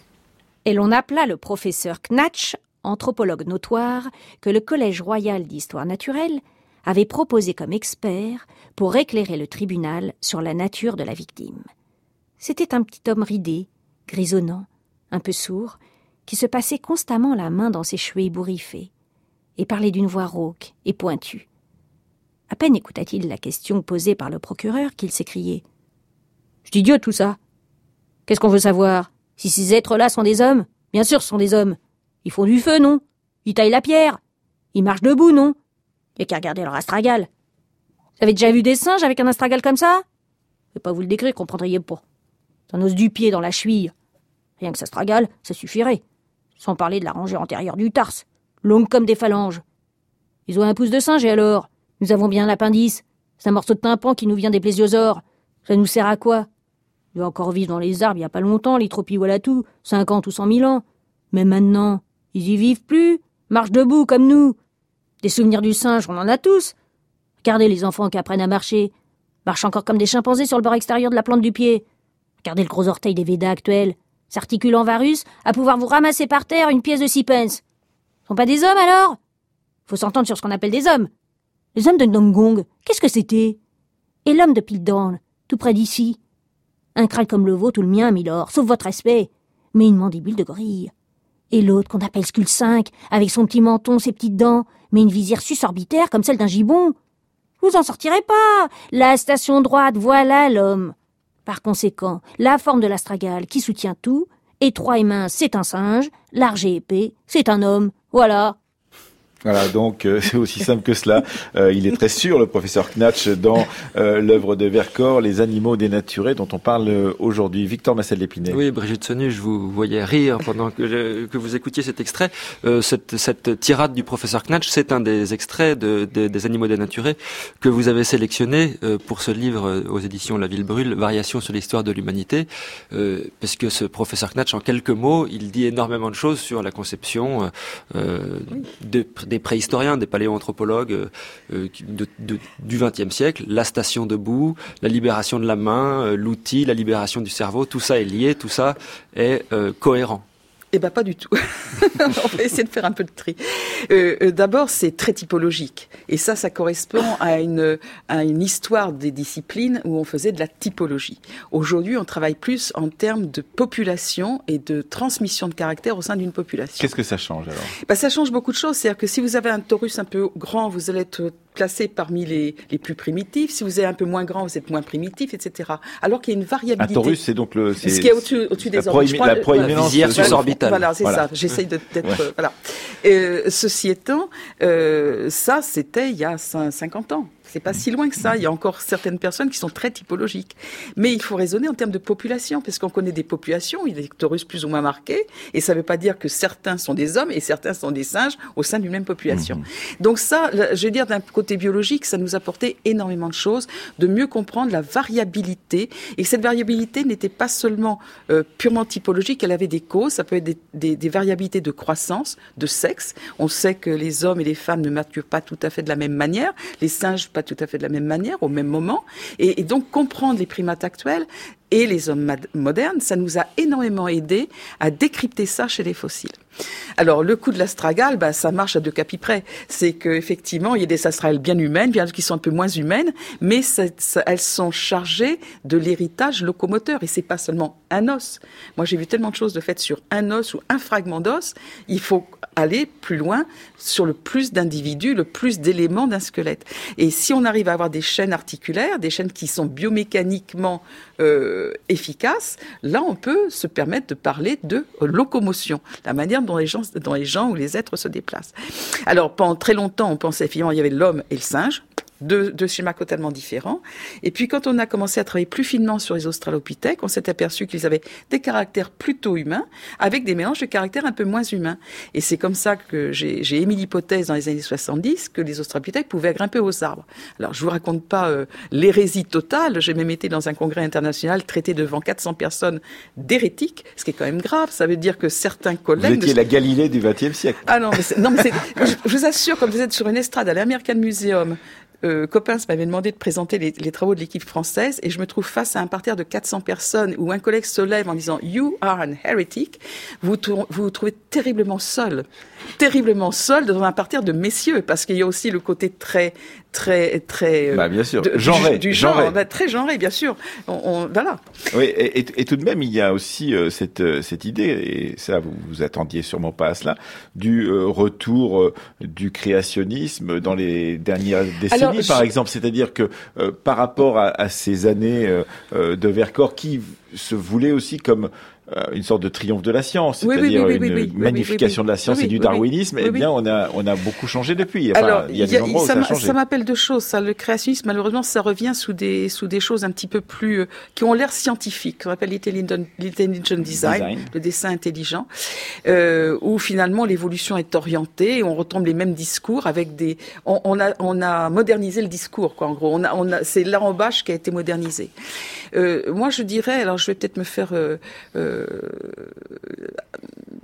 Et l'on appela le professeur Knatsch, anthropologue notoire, que le Collège royal d'histoire naturelle avait proposé comme expert pour éclairer le tribunal sur la nature de la victime. C'était un petit homme ridé, grisonnant, un peu sourd, qui se passait constamment la main dans ses cheveux ébouriffés, et parlait d'une voix rauque et pointue. À peine écouta-t-il la question posée par le procureur qu'il s'écriait. C'est idiot tout ça. Qu'est-ce qu'on veut savoir? Si ces êtres-là sont des hommes Bien sûr, ce sont des hommes. Ils font du feu, non? Ils taillent la pierre. Ils marchent debout, non? Et qu'à regarder leur astragale. Vous avez déjà vu des singes avec un astragale comme ça? Je vais pas vous le décrire, comprendriez pas. C'est un os du pied dans la cheville. Rien que ça astragale, ça suffirait. Sans parler de la rangée antérieure du tarse, longue comme des phalanges. Ils ont un pouce de singe et alors? Nous avons bien l'appendice. C'est un morceau de tympan qui nous vient des plésiosaures. Ça nous sert à quoi? Il doit encore vivre dans les arbres il y a pas longtemps, les tropies voilà tout, cinquante ou cent mille ans. Mais maintenant, ils y vivent plus, marchent debout comme nous. Des souvenirs du singe, on en a tous. Regardez les enfants qui apprennent à marcher. Marchent encore comme des chimpanzés sur le bord extérieur de la plante du pied. Regardez le gros orteil des Védas actuels. S'articule en varus, à pouvoir vous ramasser par terre une pièce de six pence. Sont pas des hommes alors? Faut s'entendre sur ce qu'on appelle des hommes. Les hommes de Ndongong, qu'est-ce que c'était? Et l'homme de Pildan, tout près d'ici Un crâne comme le vôtre ou le mien, Milord, sauf votre respect, mais une mandibule de gorille. Et l'autre qu'on appelle Skull 5, avec son petit menton, ses petites dents, mais une visière susorbitaire comme celle d'un gibbon. Vous en sortirez pas. La station droite, voilà l'homme. Par conséquent, la forme de l'astragale qui soutient tout, étroit et mince, c'est un singe, large et épais, c'est un homme. Voilà. Voilà, donc euh, c'est aussi simple que cela. Euh, il est très sûr, le professeur Knatch, dans euh, l'œuvre de Vercors, Les animaux dénaturés, dont on parle aujourd'hui. Victor Massel Lépinet. Oui, Brigitte Sonu, je vous voyais rire pendant que, que vous écoutiez cet extrait. Cette, cette, tirade du professeur Knatch, c'est un des extraits de, de, des animaux dénaturés que vous avez sélectionné pour ce livre aux éditions La Ville Brûle, Variation sur l'histoire de l'humanité, parce que ce professeur Knatch, en quelques mots, il dit énormément de choses sur la conception de des préhistoriens, des paléoanthropologues euh, euh du XXe siècle, la station debout, la libération de la main, euh, l'outil, la libération du cerveau, tout ça est lié, tout ça est cohérent. Eh ben pas du tout. on va essayer de faire un peu de tri. Euh, euh, D'abord, c'est très typologique, et ça, ça correspond à une à une histoire des disciplines où on faisait de la typologie. Aujourd'hui, on travaille plus en termes de population et de transmission de caractère au sein d'une population. Qu'est-ce que ça change alors? Ben, ça change beaucoup de choses. C'est-à-dire que si vous avez un taurus un peu grand, vous allez être classé parmi les, les plus primitifs. Si vous êtes un peu moins grand, vous êtes moins primitif, etc. Alors qu'il y a une variabilité. Un taurus, c'est donc le. Ce qui est au-dessus au des orbes. La proéminence suborbitale. Voilà, c'est ça. J'essaye d'être. Euh, voilà. Euh, ceci étant, euh, ça, c'était il y a 50 ans. C'est pas si loin que ça. Il y a encore certaines personnes qui sont très typologiques. Mais il faut raisonner en termes de population, parce qu'on connaît des populations, il y a des taurus plus ou moins marqués, et ça ne veut pas dire que certains sont des hommes et certains sont des singes au sein d'une même population. Mhm. Donc ça, je veux dire, d'un côté biologique, ça nous apportait énormément de choses, de mieux comprendre la variabilité, et cette variabilité n'était pas seulement euh, purement typologique, elle avait des causes, ça peut être des, des, des variabilités de croissance, de sexe. On sait que les hommes et les femmes ne maturent pas tout à fait de la même manière, les singes pas tout à fait de la même manière, au même moment. Et, donc comprendre les primates actuels et les hommes modernes, ça nous a énormément aidé à décrypter ça chez les fossiles. Alors le coup de l'astragale, bah, ça marche à deux capis près. C'est qu'effectivement, il y a des astrales bien humaines, bien qui sont un peu moins humaines, mais elles sont chargées de l'héritage locomoteur. Et c'est pas seulement un os. Moi, j'ai vu tellement de choses de faites sur un os ou un fragment d'os. Il faut aller plus loin sur le plus d'individus, le plus d'éléments d'un squelette. Et si on arrive à avoir des chaînes articulaires, des chaînes qui sont biomécaniquement euh, efficaces, là, on peut se permettre de parler de locomotion, la manière dont les gens, dont les gens ou les êtres se déplacent. Alors, pendant très longtemps, on pensait finalement il y avait l'homme et le singe deux, deux, schémas totalement différents. Et puis quand on a commencé à travailler plus finement sur les australopithèques, on s'est aperçu qu'ils avaient des caractères plutôt humains, avec des mélanges de caractères un peu moins humains. Et c'est comme ça que j'ai émis l'hypothèse dans les années 70 que les australopithèques pouvaient grimper aux arbres. Alors je vous raconte pas euh, l'hérésie totale, j'ai même été dans un congrès international traité devant 400 personnes d'hérétiques, ce qui est quand même grave, ça veut dire que certains collègues... Vous étiez la Galilée du XXe siècle. Ah non, mais, non, mais je, je vous assure, comme vous êtes sur une estrade à l'American Museum, euh, m'avait demandé de présenter les, travaux de l'équipe française et je me trouve face à un parterre de 400 personnes où un collègue se lève en disant You are an heretic. Vous vous, vous trouvez terriblement seul, terriblement seul dans un parterre de messieurs parce qu'il y a aussi le côté très très très euh, bah, bien sûr. genré, du, genre bah, très genré bien sûr. On, on voilà. Oui et, et, tout de même il y a aussi euh, cette euh, cette idée et ça vous vous attendiez sûrement pas à cela du retour du créationnisme dans les dernières décennies par exemple. C'est-à-dire que par rapport à, à ces années de Vercors qui se voulait aussi comme euh, une sorte de triomphe de la science, c'est-à-dire une magnification de la science et du darwinisme, eh bien, on a, on a beaucoup changé depuis. Enfin, Alors, il y a, des endroits ça, où ça a changé. Ça m'appelle deux choses. Ça, le créationnisme, malheureusement, ça revient sous des, sous des choses un petit peu plus, euh, qui ont l'air scientifiques, qu'on appelle l'intelligent design, le dessin intelligent, euh, où finalement l'évolution est orientée et on retombe les mêmes discours avec des, on, on, a, on a modernisé le discours, quoi, en gros. On a, on a, c'est l'enrobage qui a été modernisé. Euh, moi, je dirais, alors je vais peut-être me faire euh, euh,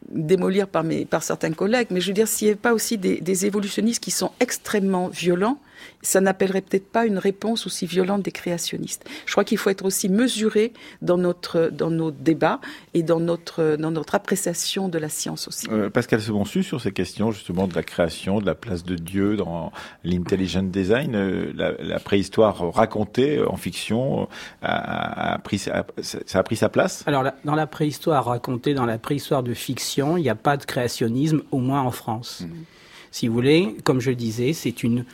démolir par, certains collègues, mais je veux dire, s'il n'y a pas aussi des évolutionnistes qui sont extrêmement violents, ça n'appellerait peut-être pas une réponse aussi violente des créationnistes. Je crois qu'il faut être aussi mesuré dans notre dans nos débats et dans notre dans notre appréciation de la science aussi. Euh, Pascal Sebonsu sur ces questions justement de la création, de la place de Dieu dans l'intelligent design, euh, la, préhistoire racontée en fiction a, pris ça a pris sa place? Alors dans la préhistoire racontée, dans la préhistoire de fiction, il n'y a pas de créationnisme, au moins en France. Mmh. Si vous voulez, comme je le disais, c'est une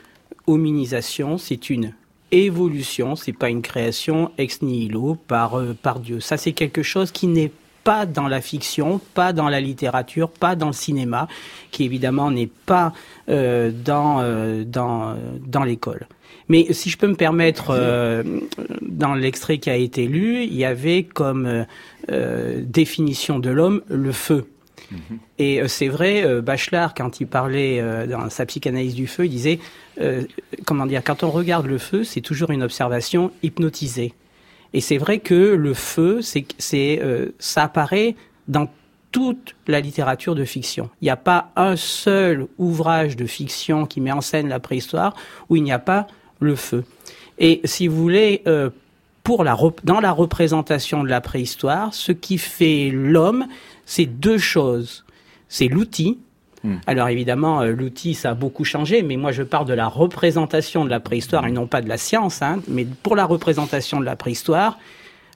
hominisation, c'est une évolution, c'est pas une création ex nihilo par, euh, par Dieu. Ça, c'est quelque chose qui n'est pas dans la fiction, pas dans la littérature, pas dans le cinéma, qui évidemment n'est pas euh, dans, euh, dans, dans l'école. Mais si je peux me permettre, dans l'extrait qui a été lu, il y avait comme définition de l'homme le feu. Et euh, c'est vrai, Bachelard, quand il parlait dans sa psychanalyse du feu, il disait, comment dire, quand on regarde le feu, c'est toujours une observation hypnotisée. Et c'est vrai que le feu, c'est, c'est, ça apparaît dans toute la littérature de fiction. Il n'y a pas un seul ouvrage de fiction qui met en scène la préhistoire où il n'y a pas le feu. Et si vous voulez, pour la, dans la représentation de la préhistoire, ce qui fait l'homme, c'est deux choses. C'est l'outil. Hmm. Alors évidemment, euh, l'outil, ça a beaucoup changé, mais moi je parle de la représentation de la préhistoire et non pas de la science. Hein. mais pour la représentation de la préhistoire,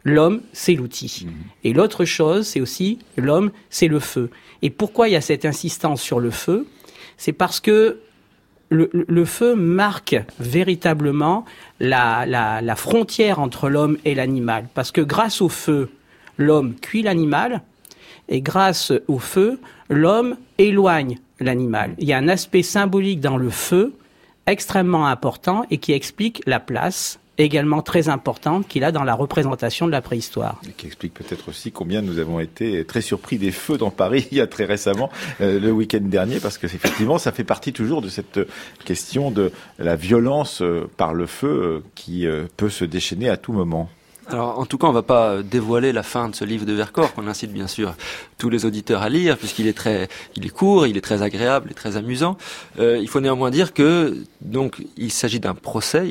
l'homme, c'est l'outil. Hmm. Et l'autre chose, c'est aussi l'homme, c'est le feu. Et pourquoi il y a cette insistance sur le feu? C'est parce que le, feu marque véritablement la, la frontière entre l'homme et l'animal. Parce que grâce au feu, l'homme cuit l'animal, et grâce au feu, l'homme éloigne l'animal. Il y a un aspect symbolique dans le feu extrêmement important et qui explique la place également très importante qu'il a dans la représentation de la préhistoire. Et qui explique peut-être aussi combien nous avons été très surpris des feux dans Paris il y a très récemment, euh, le week-end dernier, parce que effectivement, ça fait partie toujours de cette question de la violence euh, par le feu euh, qui peut se déchaîner à tout moment. Alors, en tout cas, on ne va pas dévoiler la fin de ce livre de Vercors, qu'on incite bien sûr tous les auditeurs à lire, puisqu'il est très, il est court, il est très agréable et très amusant. Euh, il faut néanmoins dire que, donc, il s'agit d'un procès.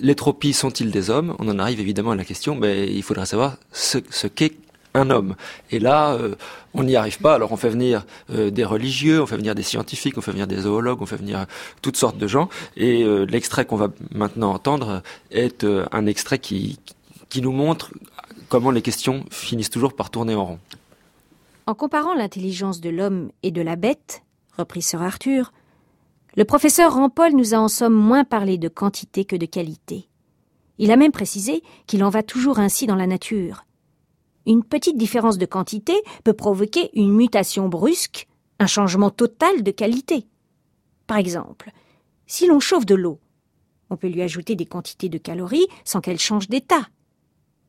les tropies sont-ils des hommes? On en arrive évidemment à la question, mais il faudrait savoir ce, qu'est un homme. Et là, euh, on n'y arrive pas. Alors on fait venir euh, des religieux, on fait venir des scientifiques, on fait venir des zoologues, on fait venir toutes sortes de gens. Et l'extrait qu'on va maintenant entendre est un extrait qui, qui nous montre comment les questions finissent toujours par tourner en rond. En comparant l'intelligence de l'homme et de la bête, reprit Sir Arthur, le professeur Rampol nous a en somme moins parlé de quantité que de qualité. Il a même précisé qu'il en va toujours ainsi dans la nature. Une petite différence de quantité peut provoquer une mutation brusque, un changement total de qualité. Par exemple, si l'on chauffe de l'eau, on peut lui ajouter des quantités de calories sans qu'elle change d'état.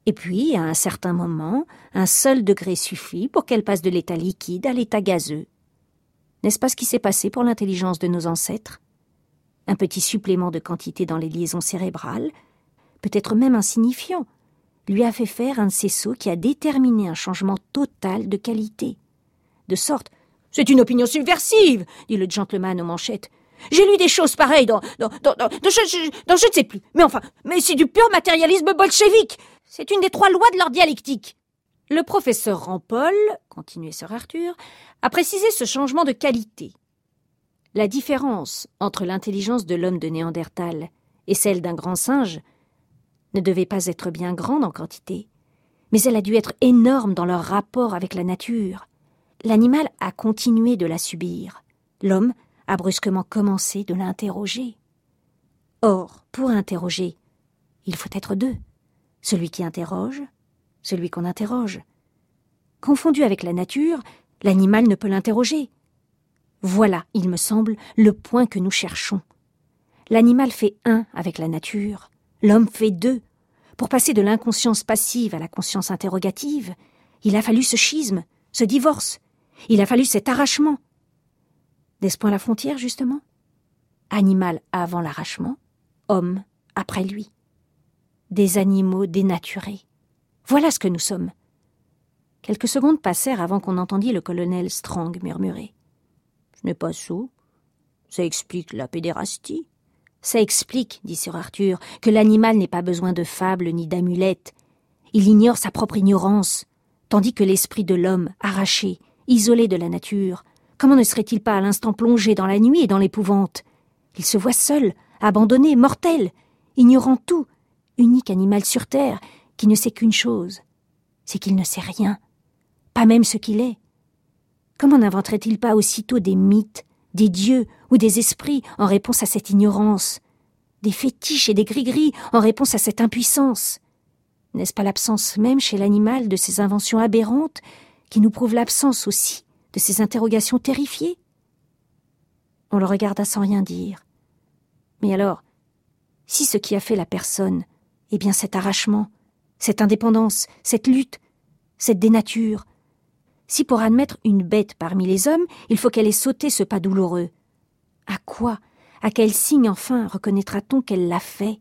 Et puis, à un certain moment, un seul degré suffit pour qu'elle passe de l'état liquide à l'état gazeux. N'est-ce pas ce qui s'est passé pour l'intelligence de nos ancêtres? Un petit supplément de quantité dans les liaisons cérébrales, peut-être même insignifiant, lui a fait faire un de ces sauts qui a déterminé un changement total de qualité. De sorte C'est une opinion subversive, dit le gentleman aux manchettes. J'ai lu des choses pareilles dans, dans, dans, dans, je, dans je ne sais plus. Mais enfin, mais c'est du pur matérialisme bolchevique. C'est une des trois lois de leur dialectique. Le professeur Rampol, continuait Sir Arthur, a précisé ce changement de qualité. La différence entre l'intelligence de l'homme de Néandertal et celle d'un grand singe ne devait pas être bien grande en quantité, mais elle a dû être énorme dans leur rapport avec la nature. L'animal a continué de la subir. L'homme a brusquement commencé de l'interroger. Or, pour interroger, il faut être deux celui qui interroge, celui qu'on interroge. Confondu avec la nature, l'animal ne peut l'interroger. Voilà, il me semble, le point que nous cherchons. L'animal fait un avec la nature, l'homme fait deux. Pour passer de l'inconscience passive à la conscience interrogative, il a fallu ce schisme, ce divorce, il a fallu cet arrachement. N'est-ce point la frontière, justement? Animal avant l'arrachement, homme après lui des animaux dénaturés. Voilà ce que nous sommes. Quelques secondes passèrent avant qu'on entendît le colonel Strong murmurer. Ce n'est pas sot. Ça explique la pédérastie. Ça explique, dit Sir Arthur, que l'animal n'ait pas besoin de fables ni d'amulettes. Il ignore sa propre ignorance, tandis que l'esprit de l'homme, arraché, isolé de la nature, comment ne serait-il pas à l'instant plongé dans la nuit et dans l'épouvante? Il se voit seul, abandonné, mortel, ignorant tout, unique animal sur terre, qui ne sait qu'une chose, c'est qu'il ne sait rien, pas même ce qu'il est. Comment n'inventerait-il pas aussitôt des mythes, des dieux ou des esprits en réponse à cette ignorance, des fétiches et des gris-gris en réponse à cette impuissance? N'est-ce pas l'absence même chez l'animal de ces inventions aberrantes qui nous prouve l'absence aussi de ces interrogations terrifiées? On le regarda sans rien dire. Mais alors, si ce qui a fait la personne est bien cet arrachement, cette indépendance, cette lutte, cette dénature, si pour admettre une bête parmi les hommes, il faut qu'elle ait sauté ce pas douloureux, à quoi, à quel signe enfin reconnaîtra-t-on qu'elle l'a fait?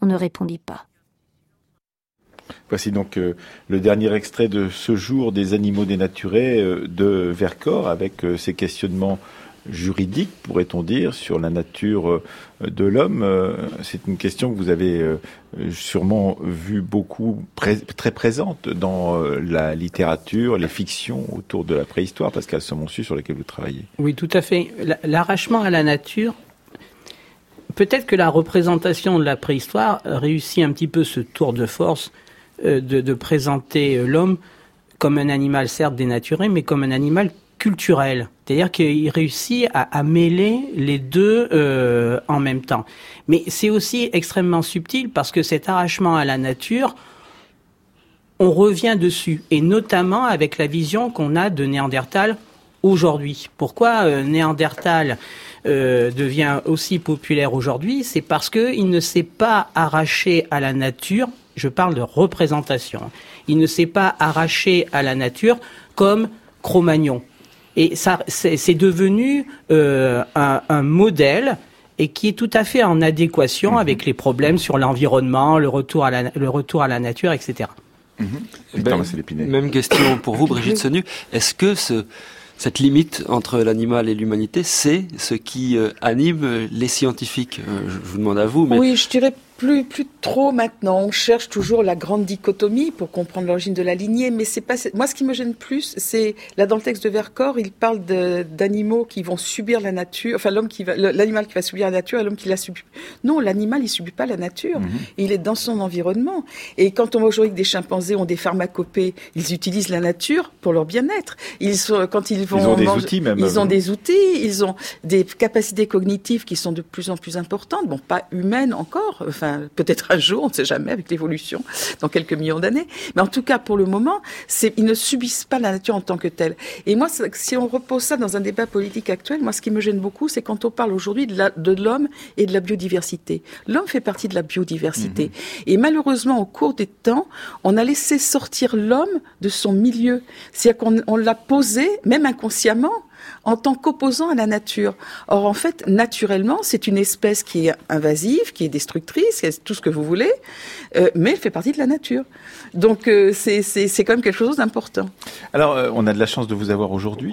On ne répondit pas. Voici donc euh, le dernier extrait de ce jour des animaux dénaturés euh, de Vercors avec euh, ces questionnements juridiques, pourrait-on dire, sur la nature de l'homme. C'est une question que vous avez sûrement vue beaucoup très présente dans la littérature, les fictions autour de la préhistoire, Pascal Semonsu, sur lesquelles vous travaillez. Oui, tout à fait. L'arrachement à la nature, peut-être que la représentation de la préhistoire réussit un petit peu ce tour de force euh, de, présenter euh, l'homme comme un animal certes dénaturé, mais comme un animal culturel. C'est-à-dire qu'il réussit à, mêler les deux euh, en même temps. Mais c'est aussi extrêmement subtil parce que cet arrachement à la nature, on revient dessus, et notamment avec la vision qu'on a de Néandertal aujourd'hui. Pourquoi Néandertal devient aussi populaire aujourd'hui? C'est parce qu'il ne s'est pas arraché à la nature je parle de représentation. Il ne s'est pas arraché à la nature comme Cro-Magnon. Et ça, c'est devenu euh, un, modèle et qui est tout à fait en adéquation mhm. avec les problèmes sur l'environnement, le retour à la, le retour à la nature, etc. Mhm. Ben, même question pour vous, Brigitte Sonu. Est-ce que ce, cette limite entre l'animal et l'humanité, c'est ce qui euh, anime les scientifiques? Euh, Je vous demande à vous. Mais... Oui, je dirais plus, plus trop maintenant. On cherche toujours la grande dichotomie pour comprendre l'origine de la lignée, mais c'est pas. Moi, ce qui me gêne plus, c'est là dans le texte de Vercors, il parle d'animaux qui vont subir la nature, enfin l'homme qui va, l'animal qui va subir la nature et l'homme qui la subit. Non, l'animal il subit pas la nature. Mhm. Il est dans son environnement. Et quand on voit aujourd'hui que des chimpanzés ont des pharmacopées, ils utilisent la nature pour leur bien-être. Ils sont, quand ils vont ils ont des outils même. Ils ont des outils, ils ont des capacités cognitives qui sont de plus en plus importantes. Bon, pas humaines encore. Enfin, peut-être un jour, on ne sait jamais avec l'évolution, dans quelques millions d'années. Mais en tout cas, pour le moment, ils ne subissent pas la nature en tant que telle. Et moi, si on repose ça dans un débat politique actuel, moi, ce qui me gêne beaucoup, c'est quand on parle aujourd'hui de l'homme et de la biodiversité. L'homme fait partie de la biodiversité. Mhm. Et malheureusement, au cours des temps, on a laissé sortir l'homme de son milieu. C'est-à-dire qu'on l'a posé, même inconsciemment, en tant qu'opposant à la nature. Or, en fait, naturellement, c'est une espèce qui est invasive, qui est destructrice, qui est tout ce que vous voulez, euh, mais elle fait partie de la nature. Donc, euh, c'est quand même quelque chose d'important. Alors, euh, on a de la chance de vous avoir aujourd'hui,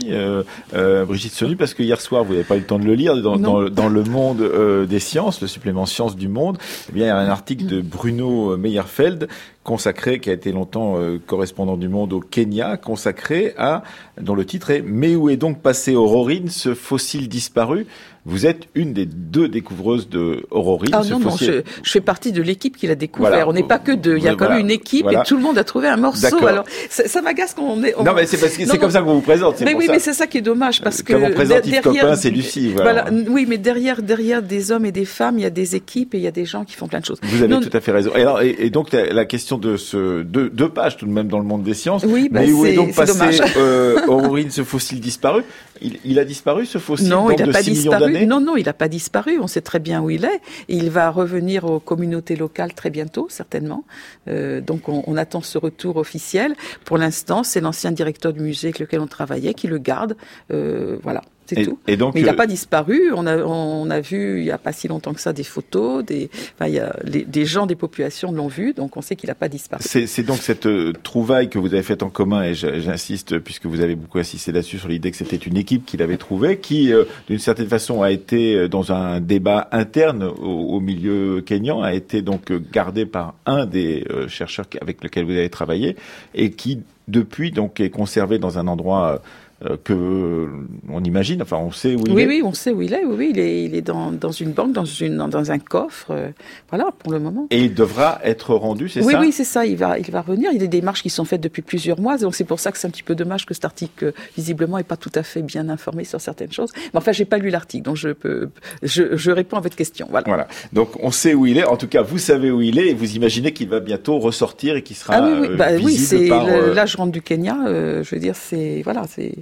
Brigitte Sonu, parce que hier soir, vous n'avez pas eu le temps de le lire, dans, dans, le monde des sciences, le supplément Sciences du Monde, eh bien, il y a un article de Bruno Meyerfeld consacré, qui a été longtemps correspondant du Monde au Kenya, consacré à, dont le titre est Mais où est donc passé Aurorine, ce fossile disparu? Vous êtes une des deux découvreuses de Aurorine. Ah non, non, je, fais partie de l'équipe qui l'a découvert. On n'est pas que deux. Il y a quand même une équipe et tout le monde a trouvé un morceau. Alors, ça, m'agace quand on est. Non, mais c'est parce que c'est comme ça qu'on vous présente. Mais oui, mais c'est ça qui est dommage parce que. Comme on présente Copain, c'est Lucie. Voilà. Oui, mais derrière, derrière des hommes et des femmes, il y a des équipes et il y a des gens qui font plein de choses. Vous avez tout à fait raison. Et, alors, et, donc la question de ce deux, deux, pages tout de même dans le monde des sciences. Oui, bah, mais où est donc passé euh, Aurorine, ce fossile disparu? Il, il, a disparu ce fossile Non, il n'a pas disparu. Non, non, il n'a pas disparu. On sait très bien où il est. il va revenir aux communautés locales très bientôt, certainement. Euh, donc on, on, attend ce retour officiel. Pour l'instant, c'est l'ancien directeur du musée avec lequel on travaillait qui le garde. Euh, voilà. C'est tout. Et donc, Mais il n'a pas disparu. On a, on a vu il n'y a pas si longtemps que ça des photos, des, enfin, il y a, des gens des populations l'ont vu, donc on sait qu'il n'a pas disparu. C'est donc cette trouvaille que vous avez faite en commun, et j'insiste puisque vous avez beaucoup insisté là-dessus sur l'idée que c'était une équipe qui l'avait trouvé, qui d'une certaine façon a été dans un débat interne au, milieu kényan, a été donc gardé par un des chercheurs avec lequel vous avez travaillé et qui depuis donc est conservé dans un endroit euh, que on imagine, enfin on sait où il est. Oui, oui, on sait où il est. Oui, il est, il est dans, dans une banque, dans une, dans un coffre. Euh, voilà, pour le moment. Et il devra être rendu, c'est ça? Oui, oui, c'est ça. Il va, il va revenir. Il y a des démarches qui sont faites depuis plusieurs mois, donc c'est pour ça que c'est un petit peu dommage que cet article visiblement est pas tout à fait bien informé sur certaines choses. Mais enfin, j'ai pas lu l'article, donc je peux, je, je, réponds à votre question. Voilà. Voilà. Donc on sait où il est. En tout cas, vous savez où il est, et vous imaginez qu'il va bientôt ressortir et qu'il sera. Ah oui, oui, bah, oui c'est l'âge rentre du Kenya. je veux dire, c'est voilà, c'est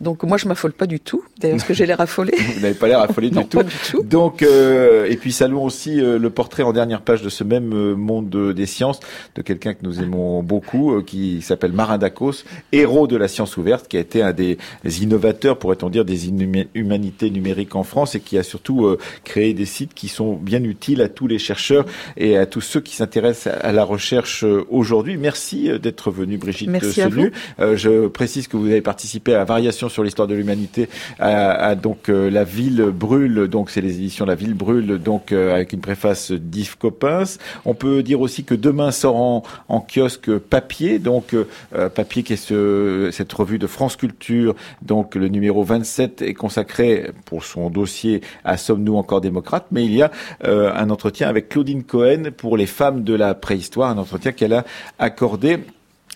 donc moi je m'affole pas du tout. D'ailleurs, est-ce que j'ai l'air affolé Vous n'avez pas l'air affolé du, tout. du, tout. Donc euh, et puis saluons aussi euh, le portrait en dernière page de ce même euh, monde des sciences de quelqu'un que nous aimons beaucoup, qui s'appelle Marin Dacos, héros de la science ouverte, qui a été un des innovateurs, pourrait-on dire, des humanités numériques en France et qui a surtout créé des sites qui sont bien utiles à tous les chercheurs et à tous ceux qui s'intéressent à la recherche aujourd'hui. Merci d'être venu, Brigitte Merci je précise que vous avez participé à Variation sur l'histoire de l'humanité à, donc euh, La Ville brûle, donc c'est les éditions La Ville brûle, donc euh, avec une préface d'Yves Coppens. On peut dire aussi que demain sort en, en kiosque papier, donc euh, papier qui est ce, cette revue de France Culture, donc le numéro 27 est consacré pour son dossier à Sommes-nous encore démocrates, mais il y a un entretien avec Claudine Cohen pour les femmes de la préhistoire, un entretien qu'elle a accordé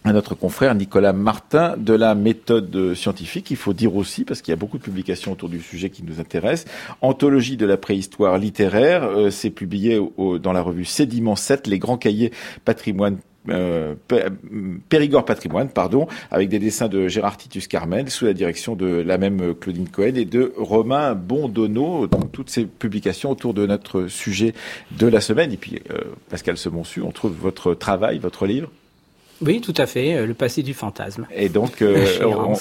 à notre confrère Nicolas Martin de la méthode scientifique. Il faut dire aussi, parce qu'il y a beaucoup de publications autour du sujet qui nous intéressent, Anthologie de la préhistoire littéraire, euh, c'est publié dans la revue Sédiment 7, les grands cahiers patrimoine euh, Périgord Patrimoine, pardon, avec des dessins de Gérard Titus Carmel, sous la direction de la même Claudine Cohen et de Romain Bondonneau, donc toutes ces publications autour de notre sujet de la semaine. Et puis, euh, Pascal Semonsu, on trouve votre travail, votre livre oui, tout à fait, euh, le passé du fantasme. Et donc, euh,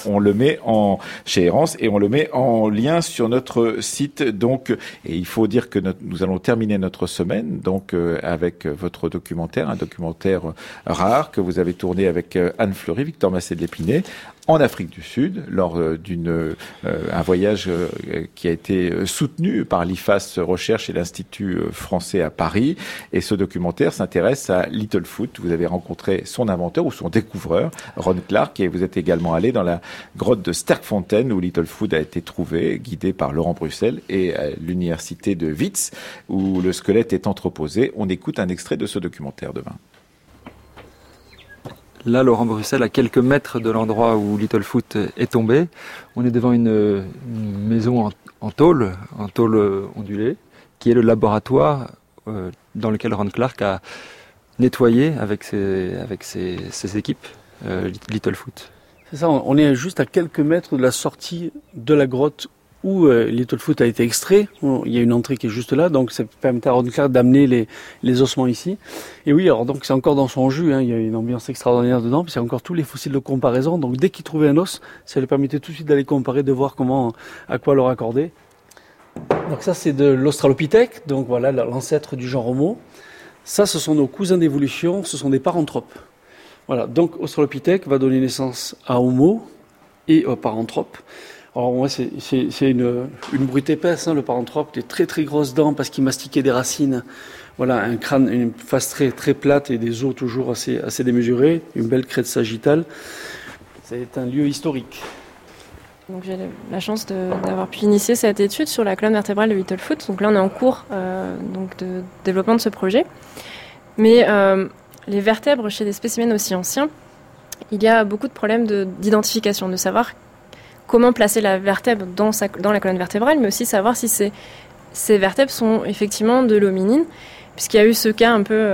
on, le met en chez Errance et on le met en lien sur notre site. Donc, et il faut dire que nous allons terminer notre semaine donc euh, avec votre documentaire, un documentaire rare que vous avez tourné avec Anne Fleury, Victor Massé de l'Épinay, en Afrique du Sud lors euh, d'une euh, voyage euh, qui a été soutenu par l'IFAS Recherche et l'Institut français à Paris. Et ce documentaire s'intéresse à Littlefoot. Vous avez rencontré son inventeur ou son découvreur, Ron Clark, et vous êtes également allé dans la grotte de Sterkfontein où Littlefoot a été trouvé, guidé par Laurent Bruxelles, et à l'université de Witz où le squelette est entreposé. On écoute un extrait de ce documentaire demain. Là, Laurent Bruxelles, à quelques mètres de l'endroit où Littlefoot est tombé, on est devant une, maison en, tôle, en tôle ondulée, qui est le laboratoire euh, dans lequel Ron Clark a nettoyé avec ses, avec ses, équipes euh, Littlefoot. C'est ça, on est juste à quelques mètres de la sortie de la grotte où euh, Littlefoot a été extrait. Il y a une entrée qui est juste là, donc ça permet à Ron Clark d'amener les, les ossements ici. Et oui, alors donc c'est encore dans son jus, hein, il y a une ambiance extraordinaire dedans, puis c'est encore tous les fossiles de comparaison. Donc dès qu'il trouvait un os, ça lui permettait tout de suite d'aller comparer, de voir comment, à quoi le raccorder. Donc ça c'est de l'Australopithèque, donc voilà l'ancêtre du genre Homo. Ça, ce sont nos cousins d'évolution, ce sont des paranthropes. Voilà, donc Australopithèque va donner naissance à Homo et aux paranthropes. Alors moi, c'est une, brute épaisse, hein, le paranthrope, des très très grosses dents parce qu'il mastiquait des racines. Voilà, un crâne, une face très très plate et des os toujours assez assez démesurés, une belle crête sagittale. C'est un lieu historique. Donc j'ai la chance d'avoir pu initier cette étude sur la colonne vertébrale de Littlefoot. Donc là, on est en cours euh, donc de développement de ce projet. Mais euh, les vertèbres chez des spécimens aussi anciens, il y a beaucoup de problèmes d'identification, de, savoir comment placer la vertèbre dans, la colonne vertébrale, mais aussi savoir si ces, vertèbres sont effectivement de l'hominine, puisqu'il y a eu ce cas un peu,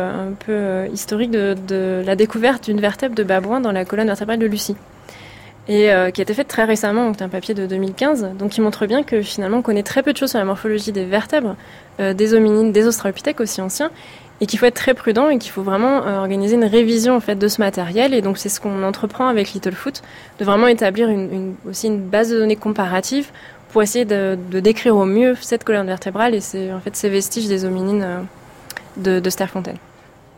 peu euh, historique de, la découverte d'une vertèbre de babouin dans la colonne vertébrale de Lucie. Et euh, qui a été faite très récemment, donc un papier de 2015, donc qui montre bien que finalement on connaît très peu de choses sur la morphologie des vertèbres, euh, des hominines, des australopithèques aussi anciens, et qu'il faut être très prudent et qu'il faut vraiment euh, organiser une révision en fait de ce matériel et donc c'est ce qu'on entreprend avec Littlefoot de vraiment établir une, aussi une base de données comparative pour essayer de, décrire au mieux cette colonne vertébrale et c'est en fait ces vestiges des hominines de, de Sterfontaine.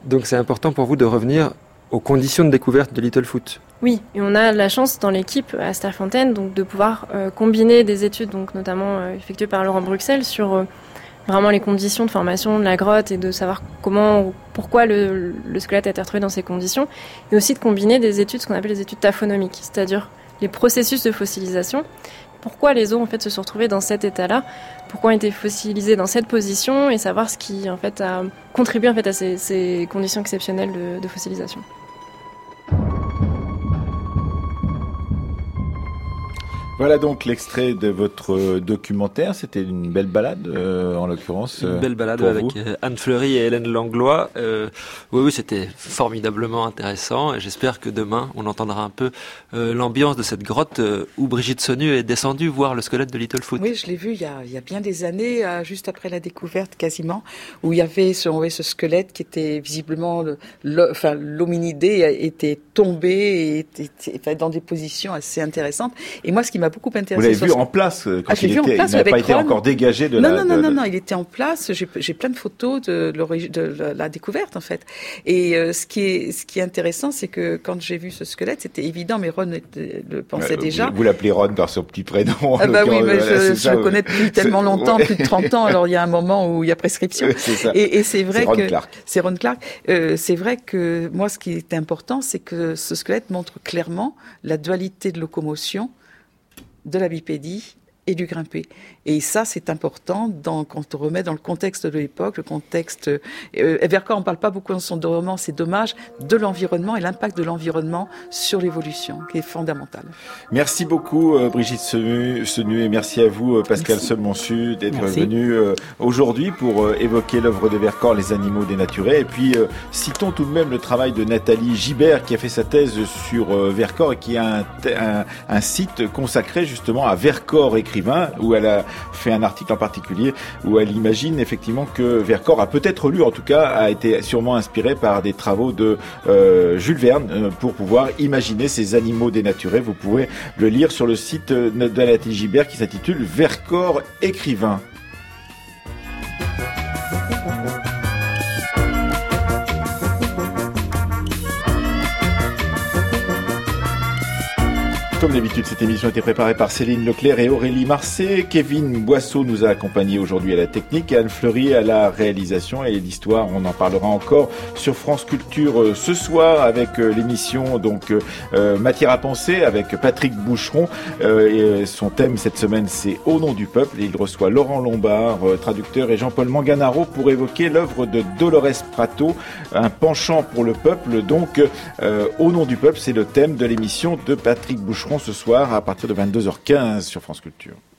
Donc c'est important pour vous de revenir aux conditions de découverte de Littlefoot. Oui, et on a la chance dans l'équipe à Sterfontaine donc de pouvoir combiner des études donc notamment effectuées par Laurent Bruxelles sur vraiment les conditions de formation de la grotte et de savoir comment, pourquoi le, squelette a été retrouvé dans ces conditions, et aussi de combiner des études, ce qu'on appelle les études taphonomiques, c'est-à-dire les processus de fossilisation. Pourquoi les os en fait se sont retrouvés dans cet état-là? Pourquoi ont été fossilisés dans cette position? Et savoir ce qui en fait a contribué en fait à ces, conditions exceptionnelles de fossilisation. Voilà donc l'extrait de votre documentaire. C'était une belle balade, euh, en l'occurrence. Une belle balade avec euh, Anne Fleury et Hélène Langlois. Euh, oui, oui, c'était formidablement intéressant. Et j'espère que demain, on entendra un peu l'ambiance de cette grotte où Brigitte Sonu est descendue voir le squelette de Littlefoot. Oui, je l'ai vu il y, a, il y, a, bien des années, juste après la découverte quasiment, où il y avait ce, ce squelette qui était visiblement, le, enfin, l'hominidé était tombé et était, dans des positions assez intelligentes. Et moi, ce qui m'a beaucoup intéressé. Vous l'avez vu en place euh, quand ah, il, était, n'a pas été encore dégagé de non, la. Non, non, non, non, il était en place. J'ai plein de photos de, de, la découverte en fait. Et euh, ce qui est ce qui est intéressant, c'est que quand j'ai vu ce squelette, c'était évident, mais Ron le pensait déjà. Vous, l'appelez Ron par son petit prénom. Ah bah oui, mais je, le connais depuis tellement longtemps, plus de 30 ans. Alors il y a un moment où il y a prescription. Et, et c'est vrai que c'est Ron Clark. Euh, c'est vrai que moi, ce qui est important, c'est que ce squelette montre clairement la dualité de locomotion de la bipédie et du grimper. Et ça, c'est important dans, quand on remet dans le contexte de l'époque, le contexte. Euh, Vercors, on parle pas beaucoup dans son roman, c'est dommage, de l'environnement et l'impact de l'environnement sur l'évolution, qui est fondamental. Merci beaucoup, euh, Brigitte Senu, et merci à vous, euh, Pascal Semonsu, d'être venu euh, aujourd'hui pour évoquer l'œuvre de Vercors, Les animaux dénaturés. Et puis, citons tout de même le travail de Nathalie Gibert, qui a fait sa thèse sur Vercors et qui a un, un, un site consacré justement à Vercors écrit où elle a fait un article en particulier où elle imagine effectivement que Vercors a peut-être lu, en tout cas, a été sûrement inspiré par des travaux de euh, Jules Verne euh, pour pouvoir imaginer ces animaux dénaturés. Vous pouvez le lire sur le site de Gibert qui s'intitule Vercors écrivain. Comme d'habitude, cette émission a été préparée par Céline Leclerc et Aurélie Marcet. Kevin Boisseau nous a accompagnés aujourd'hui à la technique et Anne Fleury à la réalisation et l'histoire. On en parlera encore sur France Culture euh, ce soir avec euh, l'émission donc euh, Matière à penser avec Patrick Boucheron. et son thème cette semaine c'est Au nom du peuple. Et il reçoit Laurent Lombard, traducteur, et Jean-Paul Manganaro pour évoquer l'œuvre de Dolores Prato, un penchant pour le peuple. Donc Au nom du peuple, c'est le thème de l'émission de Patrick Boucheron ce soir à partir de 22h15 sur France Culture.